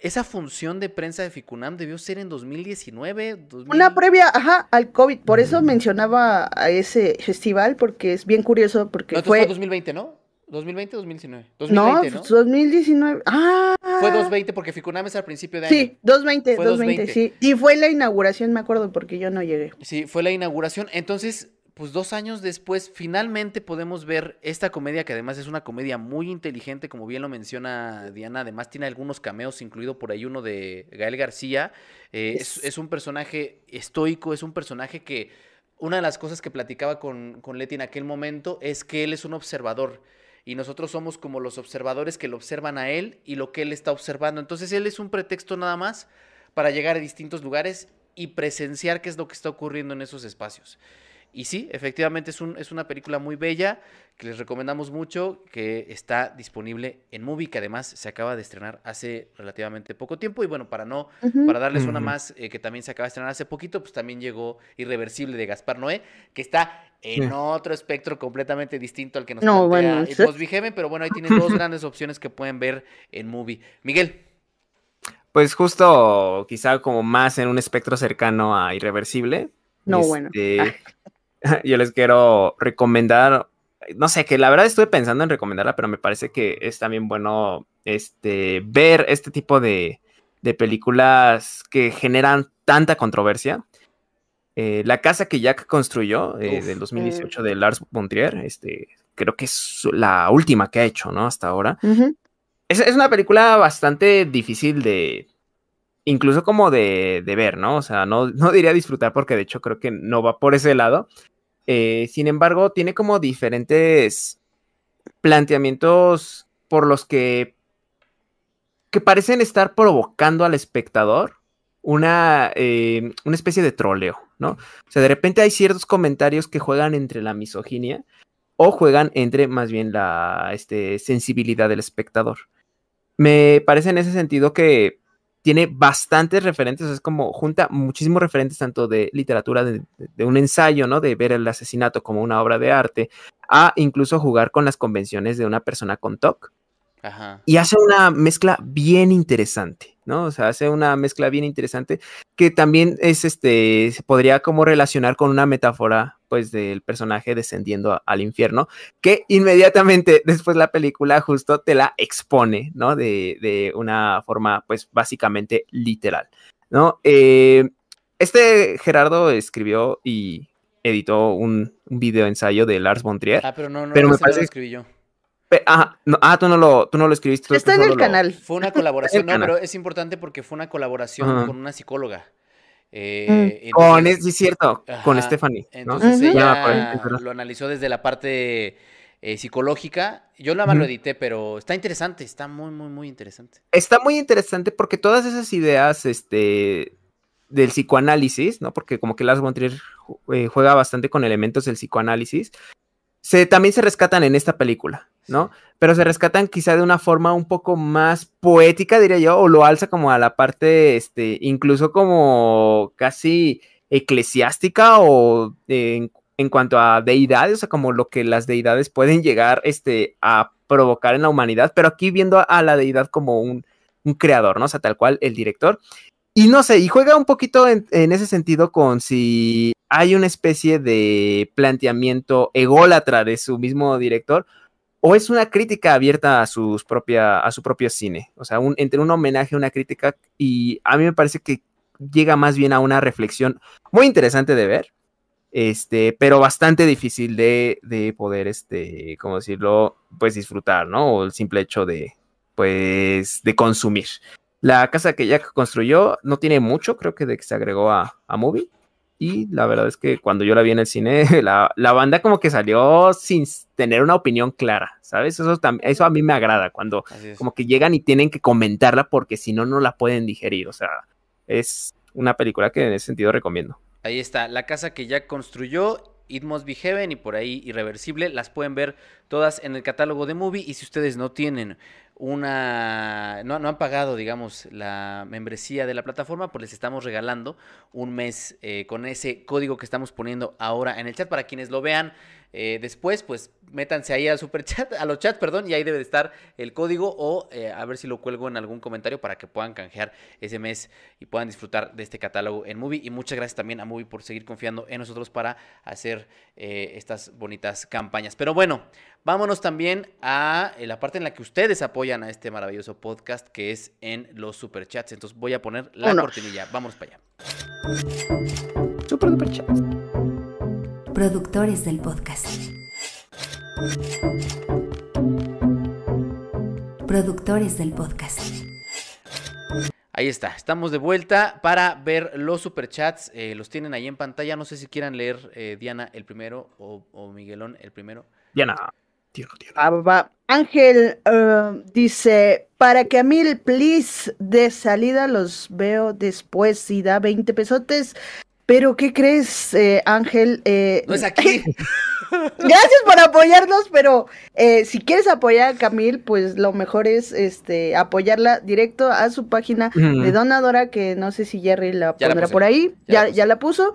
esa función de prensa de Ficunam debió ser en 2019 2000 Una previa, ajá, al COVID. Por eso Mm. mencionaba a ese festival, porque es bien curioso, porque no, fue... 2020 ¿no? 2020 2019 No, 2020 ¿no? pues, 2019. Ah. fue 220 porque Ficunam es al principio de año Sí, 220, Fue 220, 220. sí. Y fue la inauguración, me acuerdo, porque yo no llegué. Sí, fue la inauguración. Entonces, pues dos años después, finalmente podemos ver esta comedia, que además es una comedia muy inteligente, como bien lo menciona Diana. Además, tiene algunos cameos, incluido por ahí uno de Gael García. Eh, es, Es- es un personaje estoico, es un personaje que. Una de las cosas que platicaba con, con Leti en aquel momento es que él es un observador. Y nosotros somos como los observadores que lo observan a él y lo que él está observando. Entonces, él es un pretexto nada más para llegar a distintos lugares y presenciar qué es lo que está ocurriendo en esos espacios. Y sí, efectivamente es, un, es una película muy bella que les recomendamos mucho, que está disponible en Movie, que además se acaba de estrenar hace relativamente poco tiempo. Y bueno, para no, para darles una más eh, que también se acaba de estrenar hace poquito, pues también llegó Irreversible de Gaspar Noé, que está en Sí. otro espectro completamente distinto al que nos No, plantea bueno, It sí. Heaven, pero bueno, ahí tienen dos grandes opciones que pueden ver en Movie. Miguel. Pues justo quizá como más en un espectro cercano a Irreversible. No, bueno. este, Yo les quiero recomendar, no sé, que la verdad estuve pensando en recomendarla, pero me parece que es también bueno este, ver este tipo de, de películas que generan tanta controversia. Eh, la casa que Jack construyó eh, Uf. del 2018 de Lars von Trier, este, creo que es la última que ha hecho, ¿no? Hasta ahora. Es, es una película bastante difícil de. Incluso como de, de ver, ¿no? O sea, no, no diría disfrutar porque de hecho creo que no va por ese lado. Eh, sin embargo, tiene como diferentes planteamientos por los que. que parecen estar provocando al espectador una, eh, una especie de troleo, ¿no? O sea, de repente hay ciertos comentarios que juegan entre la misoginia o juegan entre más bien la este, sensibilidad del espectador. Me parece en ese sentido que tiene bastantes referentes, es como junta muchísimos referentes tanto de literatura, de, de- un ensayo, ¿no? De ver el asesinato como una obra de arte, a incluso jugar con las convenciones de una persona con TOC. Ajá. Y hace una mezcla bien interesante, ¿no? O sea, hace una mezcla bien interesante que también es este, se podría como relacionar con una metáfora, pues, del personaje descendiendo a- al infierno, que inmediatamente después la película justo te la expone, ¿no? De, de una forma, pues, básicamente literal, ¿no? Eh, este Gerardo escribió y editó un, un video ensayo de Lars von Trier. Ah, pero no, no, Pero me escribí yo. Ah, ah tú, no lo, tú no lo escribiste. Está en el canal. Fue una colaboración, no, pero es importante porque fue una colaboración con una psicóloga. Eh, mm. con, es, cierto, con Stephanie. Entonces ella lo analizó desde la parte eh, psicológica. Yo nada más lo edité, pero está interesante, está muy, muy, muy interesante. Está muy interesante porque todas esas ideas, este, del psicoanálisis, ¿no? Porque como que Lars von Trier eh, juega bastante con elementos del psicoanálisis, se, también se rescatan en esta película, ¿no? Pero se rescatan quizá de una forma un poco más poética, diría yo, o lo alza como a la parte, este, incluso como casi eclesiástica o en, cuanto a deidades, o sea, como lo que las deidades pueden llegar este, a provocar en la humanidad, pero aquí viendo a, la deidad como un, un creador, ¿no? O sea, tal cual el director. Y no sé, y juega un poquito en, ese sentido con si hay una especie de planteamiento ególatra de su mismo director o es una crítica abierta a, sus propia, a su propio cine. O sea, un, entre un homenaje, una crítica y a mí me parece que llega más bien a una reflexión muy interesante de ver, este, pero bastante difícil de, de poder, este, ¿cómo decirlo? Pues disfrutar, ¿no? O el simple hecho de, pues, de consumir. La casa que Jack construyó no tiene mucho, creo que de que se agregó a, a Movie. Y la verdad es que cuando yo la vi en el cine, la, banda como que salió sin tener una opinión clara, ¿sabes? Eso, eso a mí me agrada, cuando como que llegan y tienen que comentarla porque si no, no la pueden digerir. O sea, es una película que en ese sentido recomiendo. Ahí está, la casa que Jack construyó It Must Be Heaven y por ahí Irreversible. Las pueden ver todas en el catálogo de Movie. Y si ustedes no tienen una no, no, han pagado, digamos, la membresía de la plataforma, pues les estamos regalando un mes eh, con ese código que estamos poniendo ahora en el chat para quienes lo vean eh, después, pues métanse ahí al super chat, a los chats, perdón, y ahí debe de estar el código o eh, a ver si lo cuelgo en algún comentario para que puedan canjear ese mes y puedan disfrutar de este catálogo en Movie. Y muchas gracias también a Movie por seguir confiando en nosotros para hacer estas bonitas campañas. Pero bueno, vámonos también a la parte en la que ustedes apoyan a este maravilloso podcast que es en los super chats. Entonces voy a poner la cortinilla. Vamos para allá. Super super chats productores del podcast. Productores del podcast. Ahí está, estamos de vuelta para ver los superchats. Eh, los tienen ahí en pantalla. No sé si quieran leer eh, Diana el primero o, Miguelón el primero. Diana. Ah, Ángel uh, dice, para que a mil, please, de salida los veo después y da 20 pesotes. Pero, ¿qué crees, eh, Ángel? Eh, no es aquí. Gracias por apoyarnos, pero eh, si quieres apoyar a Camil, pues lo mejor es este apoyarla directo a su página de donadora, que no sé si Jerry la pondrá por ahí. Ya, ya, la puso.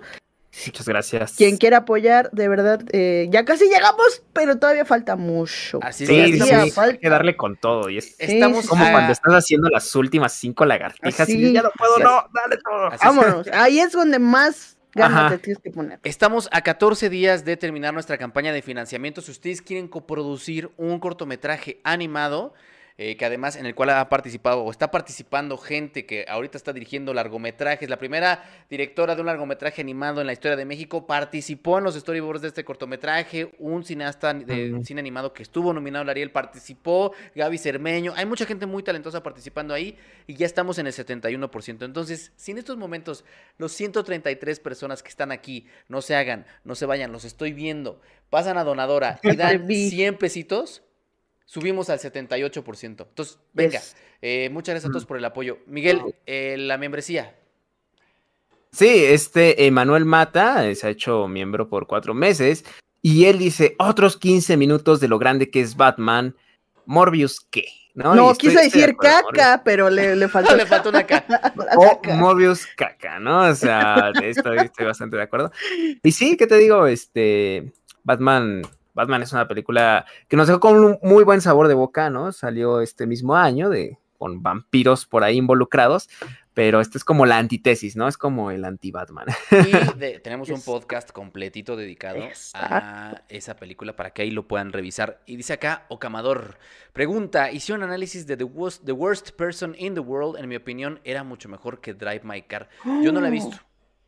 Muchas gracias. Quien quiera apoyar, de verdad, eh, ya casi llegamos, pero todavía falta mucho. Así sí, sí, sí, hay que darle con todo. Y estamos como cuando estás haciendo las últimas cinco lagartijas y ya no puedo, no, dale todo. Vámonos, ahí es donde más ganas te tienes que poner. Estamos a 14 días de terminar nuestra campaña de financiamiento. Si ustedes quieren coproducir un cortometraje animado, eh, que además en el cual ha participado o está participando gente que ahorita está dirigiendo largometrajes. La primera directora de un largometraje animado en la historia de México participó en los storyboards de este cortometraje. Un cineasta de cine animado que estuvo nominado al Ariel participó. Gaby Cermeño. Hay mucha gente muy talentosa participando ahí y ya estamos en el 71%. Entonces, si en estos momentos los 133 personas que están aquí no se hagan, no se vayan, los estoy viendo, pasan a donadora y dan 100 pesitos subimos al 78%. Entonces, venga, eh, muchas gracias a todos por el apoyo. Miguel, eh, la membresía. Sí, este Emanuel Mata eh, se ha hecho miembro por cuatro meses y él dice otros 15 minutos de lo grande que es Batman. Morbius, ¿qué? No, no quise decir caca, pero le, le faltó. le faltó una caca. o Morbius caca, ¿no? O sea, estoy, estoy bastante de acuerdo. Y sí, ¿qué te digo? Este, Batman Batman es una película que nos dejó con un muy buen sabor de boca, ¿no? Salió este mismo año de, con vampiros por ahí involucrados, pero esto es como la antítesis, ¿no? Es como el anti-Batman. Y tenemos un podcast completito dedicado a esa película para que ahí lo puedan revisar. Y dice acá, Ocamador, pregunta, hice un análisis de the worst, the worst, Person in the World, en mi opinión, era mucho mejor que Drive My Car. Yo no la he visto.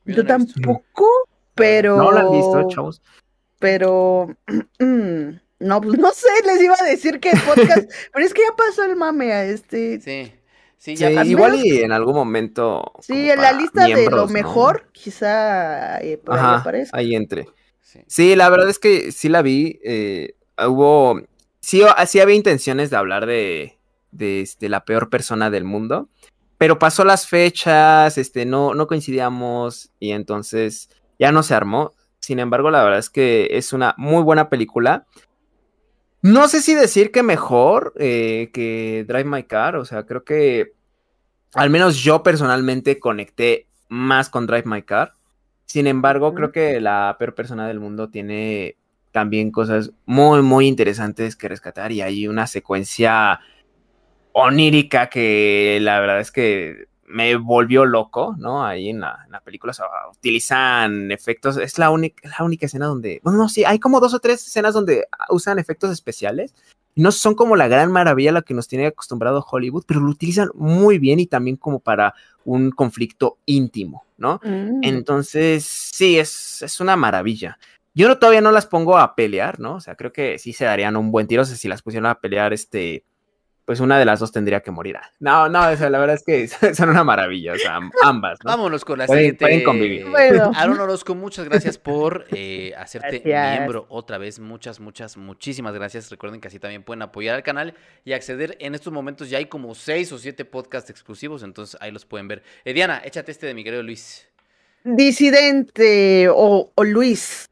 Yo, tampoco, pero... No la he visto, chavos pero No, pues no sé, les iba a decir que podcast, pero es que ya pasó el mame a este. Sí. Sí, Sí, ya pasó. igual y en algún momento. Sí, en la lista de lo mejor, quizá eh, por ahí Ajá, aparezca. ahí entre. Sí. Sí, la verdad es que sí la vi. eh, hubo. Sí, o- sí había intenciones de hablar de, de este, la peor persona del mundo. Pero pasó las fechas, este, no, no coincidíamos. Y entonces ya no se armó. Sin embargo, la verdad es que es una muy buena película. No sé si decir que mejor eh, que Drive My Car. O sea, creo que al menos yo personalmente conecté más con Drive My Car. Sin embargo, creo que la peor persona del mundo tiene también cosas muy, muy interesantes que rescatar. Y hay una secuencia onírica que la verdad es que me volvió loco, ¿no? Ahí en la, en la película o sea, utilizan efectos. Es la única, la única escena donde. Bueno, no, sí, hay como dos o tres escenas donde usan efectos especiales. No son como la gran maravilla a la que nos tiene acostumbrado Hollywood, pero lo utilizan muy bien y también como para un conflicto íntimo, ¿no? Mm. Entonces, sí, es, es una maravilla. Yo no, todavía no las pongo a pelear, ¿no? O sea, creo que sí se darían un buen tiro. O sea, si las pusieran a pelear, este, pues una de las dos tendría que morir. Ah, No, no, o sea, la verdad es que son una maravilla, o sea, ambas, ¿no? Vámonos con la Pueden- siguiente. pueden convivir. Bueno. Aaron Orozco, muchas gracias por eh, hacerte Gracias. miembro otra vez. Muchas, muchas, muchísimas gracias. Recuerden que así también pueden apoyar al canal y acceder. En estos momentos ya hay como seis o siete podcasts exclusivos, entonces ahí los pueden ver. Eh, Diana, échate este de mi querido Luis. Disidente o, o Luis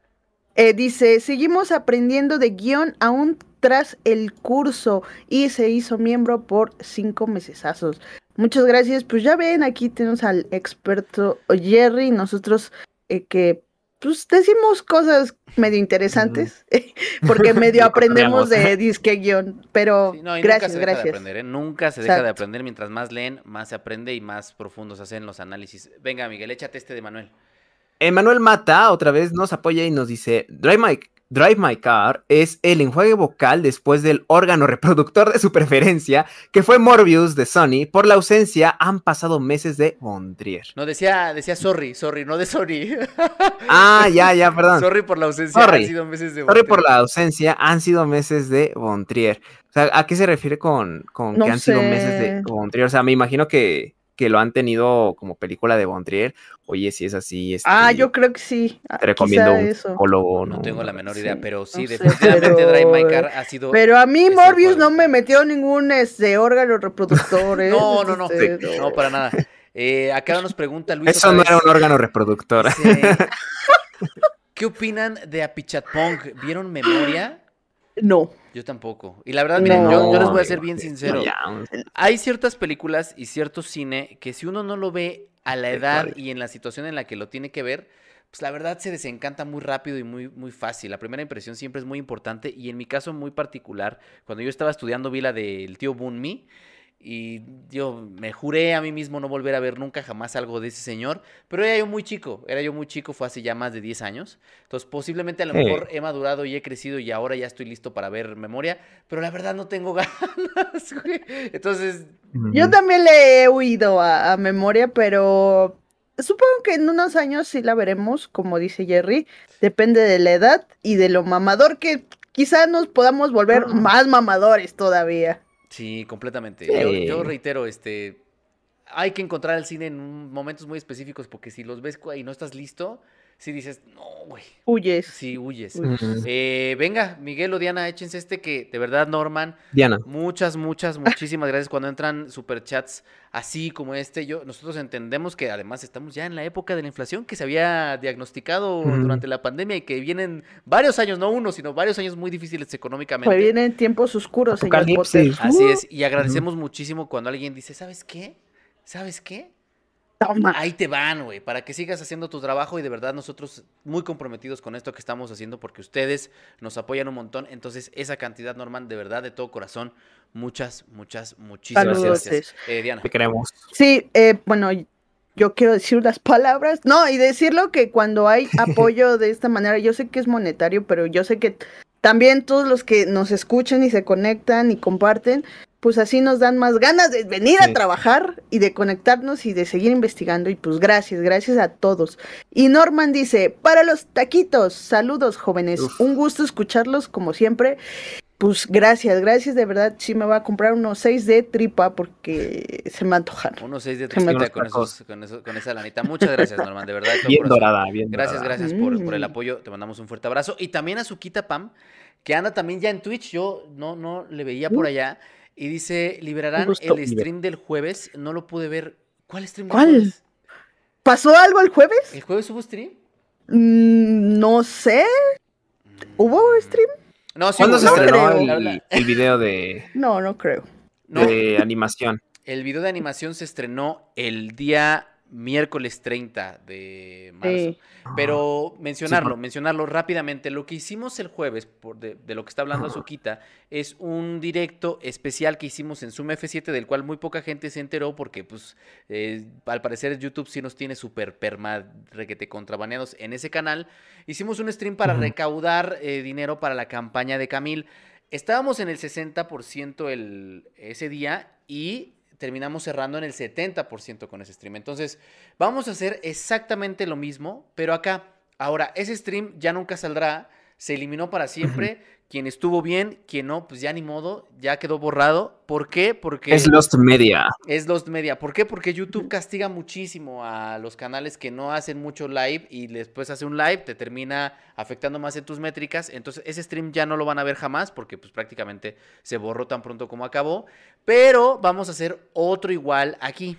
eh, dice, seguimos aprendiendo de guion aún tras el curso y se hizo miembro por cinco mesesazos. Muchas gracias. Pues ya ven, aquí tenemos al experto Jerry, nosotros eh, que pues decimos cosas medio interesantes, porque medio aprendemos de disque guion, pero Sí, no, y nunca gracias, se deja de gracias. aprender, ¿eh? Nunca se deja de aprender. Mientras más leen, más se aprende y más profundos hacen los análisis. Venga, Miguel, échate este de Manuel. Emanuel Mata otra vez nos apoya y nos dice: Drive My, Drive My Car es el enjuague vocal después del órgano reproductor de su preferencia, que fue Morbius de Sony. Por la ausencia, han pasado meses de Bondrier. No, decía, decía sorry, sorry, no de sorry. Ah, ya, ya, perdón. sorry por la ausencia. Sorry. Han sido meses de Sorry por la ausencia, han sido meses de Bontrier. O sea, ¿a qué se refiere con, con No que han sido meses de Bontrier? O sea, me imagino que, que lo han tenido como película de Bontrier. Oye, si es así, este, Ah, yo creo que sí. ah, te recomiendo un psicólogo. No tengo la menor idea, Sí, pero sí, no definitivamente pero- Drive My Car ha sido. Pero a mí Morbius no me metió ningún este órgano reproductor. ¿eh? No, no, no. Este, No, para nada. Eh, acá nos pregunta Luis. Eso no era un órgano reproductor. dice, ¿Qué opinan de Apichatpong? ¿Vieron memoria? No. Yo tampoco. Y la verdad, miren, No, yo, yo les voy a ser bien sincero. Hay ciertas películas y cierto cine que si uno no lo ve a la ¿De edad y en la situación en la que lo tiene que ver, pues la verdad se desencanta muy rápido y muy, muy fácil. La primera impresión siempre es muy importante y en mi caso muy particular, cuando yo estaba estudiando vi la del tío Bunmi y yo me juré a mí mismo no volver a ver nunca jamás algo de ese señor, pero era yo muy chico, era yo muy chico, fue hace ya más de 10 años, entonces posiblemente a lo Sí. mejor he madurado y he crecido y ahora ya estoy listo para ver memoria, pero la verdad no tengo ganas, güey. Entonces, Yo también le he huido a, a memoria, pero supongo que en unos años sí la veremos, como dice Jerry. Depende de la edad y de lo mamador que quizá nos podamos volver Ah. más mamadores todavía. Sí, completamente. Sí. Yo, yo reitero, este, hay que encontrar el cine en momentos muy específicos porque si los ves y no estás listo, si dices, no, güey, Huyes. sí huyes. Eh, venga, Miguel o Diana, échense este que de verdad, Norman, Diana. muchas, muchas, muchísimas gracias cuando entran superchats así como este. Yo, nosotros entendemos que además estamos ya en la época de la inflación que se había diagnosticado durante la pandemia y que vienen varios años, no uno, sino varios años muy difíciles económicamente. Pues vienen tiempos oscuros, señor Potter. Así es, y agradecemos muchísimo cuando alguien dice, ¿sabes qué? ¿Sabes qué? Toma. Ahí te van, güey, para que sigas haciendo tu trabajo y de verdad nosotros muy comprometidos con esto que estamos haciendo porque ustedes nos apoyan un montón. Entonces, esa cantidad, Norman, de verdad, de todo corazón, muchas, muchas, muchísimas Saludos. gracias. Eh, Diana. Te queremos. Sí, eh, bueno, yo quiero decir las palabras. No, y decirlo que cuando hay apoyo de esta manera, yo sé que es monetario, pero yo sé que también todos los que nos escuchan y se conectan y comparten, pues así nos dan más ganas de venir Sí. a trabajar y de conectarnos y de seguir investigando. Y pues gracias, gracias a todos. Y Norman dice, para los taquitos, saludos jóvenes, Uf. un gusto escucharlos como siempre. Pues gracias, gracias de verdad. Sí me voy a comprar unos 6 de tripa porque se me antojaron. Unos seis de gusta con, esos, con, eso- con esa lanita. Muchas gracias, Norman, de verdad. Bien dorada, bien Gracias, dorada. gracias por, por el Mm. apoyo. Te mandamos un fuerte abrazo. Y también a Suquita Pam, que anda también ya en Twitch. Yo no, no le veía por allá. Y dice, liberarán el stream del jueves. No lo pude ver. ¿Cuál stream del ¿Cuál? jueves? ¿Pasó algo el jueves? ¿El jueves hubo stream? Mm, no sé. ¿Hubo Mm. stream? No, sí ¿Cuándo se estrenó el, video de, No, no creo. No, de animación? el video de animación se estrenó el día miércoles 30 de marzo. Sí. Pero mencionarlo, mencionarlo rápidamente. Lo que hicimos el jueves, por de, de lo que está hablando Azuquita, es un directo especial que hicimos en Zoom F7, del cual muy poca gente se enteró porque, pues, eh, al parecer YouTube sí nos tiene súper perma requete contrabaneados en ese canal. Hicimos un stream para recaudar eh, dinero para la campaña de Camil. Estábamos en el 60% el, ese día y terminamos cerrando en el 70% con ese stream. Entonces, vamos a hacer exactamente lo mismo, pero acá. Ahora, ese stream ya nunca saldrá, se eliminó para siempre. Quien estuvo bien, quien no, pues ya ni modo, ya quedó borrado. ¿Por qué? Porque Es Lost Media. es Lost Media. ¿Por qué? Porque YouTube castiga muchísimo a los canales que no hacen mucho live y después hace un live, te termina afectando más en tus métricas. Entonces, ese stream ya no lo van a ver jamás porque pues prácticamente se borró tan pronto como acabó. Pero vamos a hacer otro igual aquí,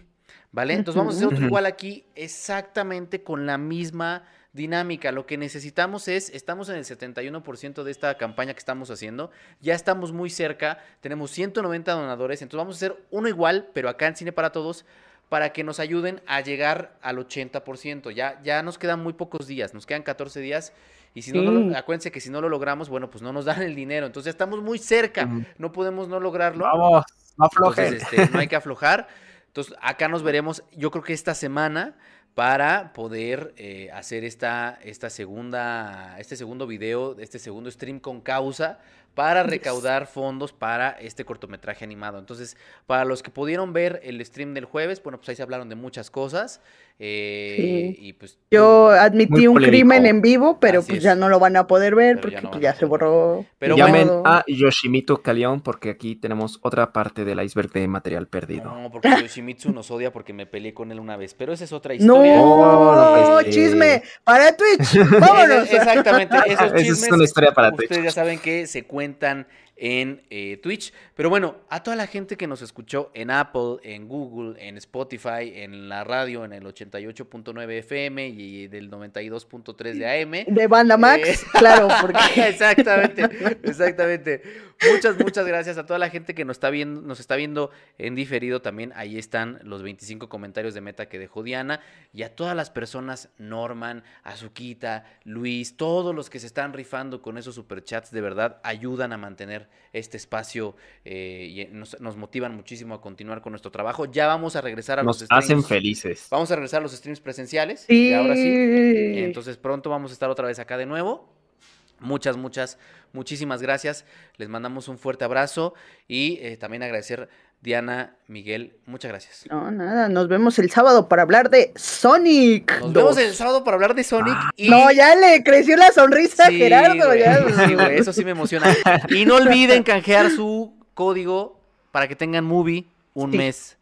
¿vale? Entonces vamos a hacer otro igual aquí exactamente con la misma dinámica. Lo que necesitamos es, estamos en el 71% de esta campaña que estamos haciendo, ya estamos muy cerca, tenemos 190 donadores, entonces vamos a hacer uno igual, pero acá en Cine para Todos, para que nos ayuden a llegar al 80%. Ya, ya nos quedan muy pocos días, nos quedan 14 días. Y si no, no lo- acuérdense que si no lo logramos, bueno, pues no nos dan el dinero. Entonces estamos muy cerca, no podemos no lograrlo. Vamos, no aflojen. Entonces, este, no hay que aflojar. Entonces, acá nos veremos, yo creo que esta semana, para poder eh, hacer esta, esta segunda, este segundo video, este segundo stream con causa, para recaudar fondos para este cortometraje animado. Entonces, para los que pudieron ver el stream del jueves, bueno, pues ahí se hablaron de muchas cosas. eh, Sí. Y pues. Yo admití un polémico. crimen en vivo, pero Así pues es. ya no lo van a poder ver Pero ya porque no pues, ya a se poder borró. Pero Llamen bueno. a Yoshimito Caleón porque aquí tenemos otra parte del iceberg de material perdido. No, porque Yoshimitsu nos odia porque me peleé con él una vez. Pero esa es otra No, historia. Oh, no, pues, chisme, para Twitch, vámonos. Exactamente, esos Esa es chismes. una historia para Ustedes Twitch. ya saben que se cuentan cuentan en eh, Twitch. Pero bueno, a toda la gente que nos escuchó en Apple, en Google, en Spotify, en la radio, en el 88.9 FM y del 92.3 de AM. De Banda Max, Eh, claro, porque exactamente, exactamente. Muchas, muchas gracias a toda la gente que nos está viendo, nos está viendo en diferido también. Ahí están los 25 comentarios de meta que dejó Diana. Y a todas las personas, Norman, Azuquita, Luis, todos los que se están rifando con esos superchats, de verdad, ayudan a mantener este espacio eh, y nos, nos motivan muchísimo a continuar con nuestro trabajo. Ya vamos a regresar a Nos los hacen streams. felices. Vamos a regresar a los streams presenciales. sí. Y ahora sí. Entonces pronto vamos a estar otra vez acá de nuevo. Muchas, muchas, muchísimas gracias. Les mandamos un fuerte abrazo y eh, también agradecer Diana, Miguel, muchas gracias. No, nada, nos vemos el sábado para hablar de Sonic. Nos 2. vemos el sábado para hablar de Sonic y No, ya le creció la sonrisa Sí, a Gerardo. güey, ya. sí, güey, eso sí me emociona. Y no olviden canjear su código para que tengan movie un Sí. mes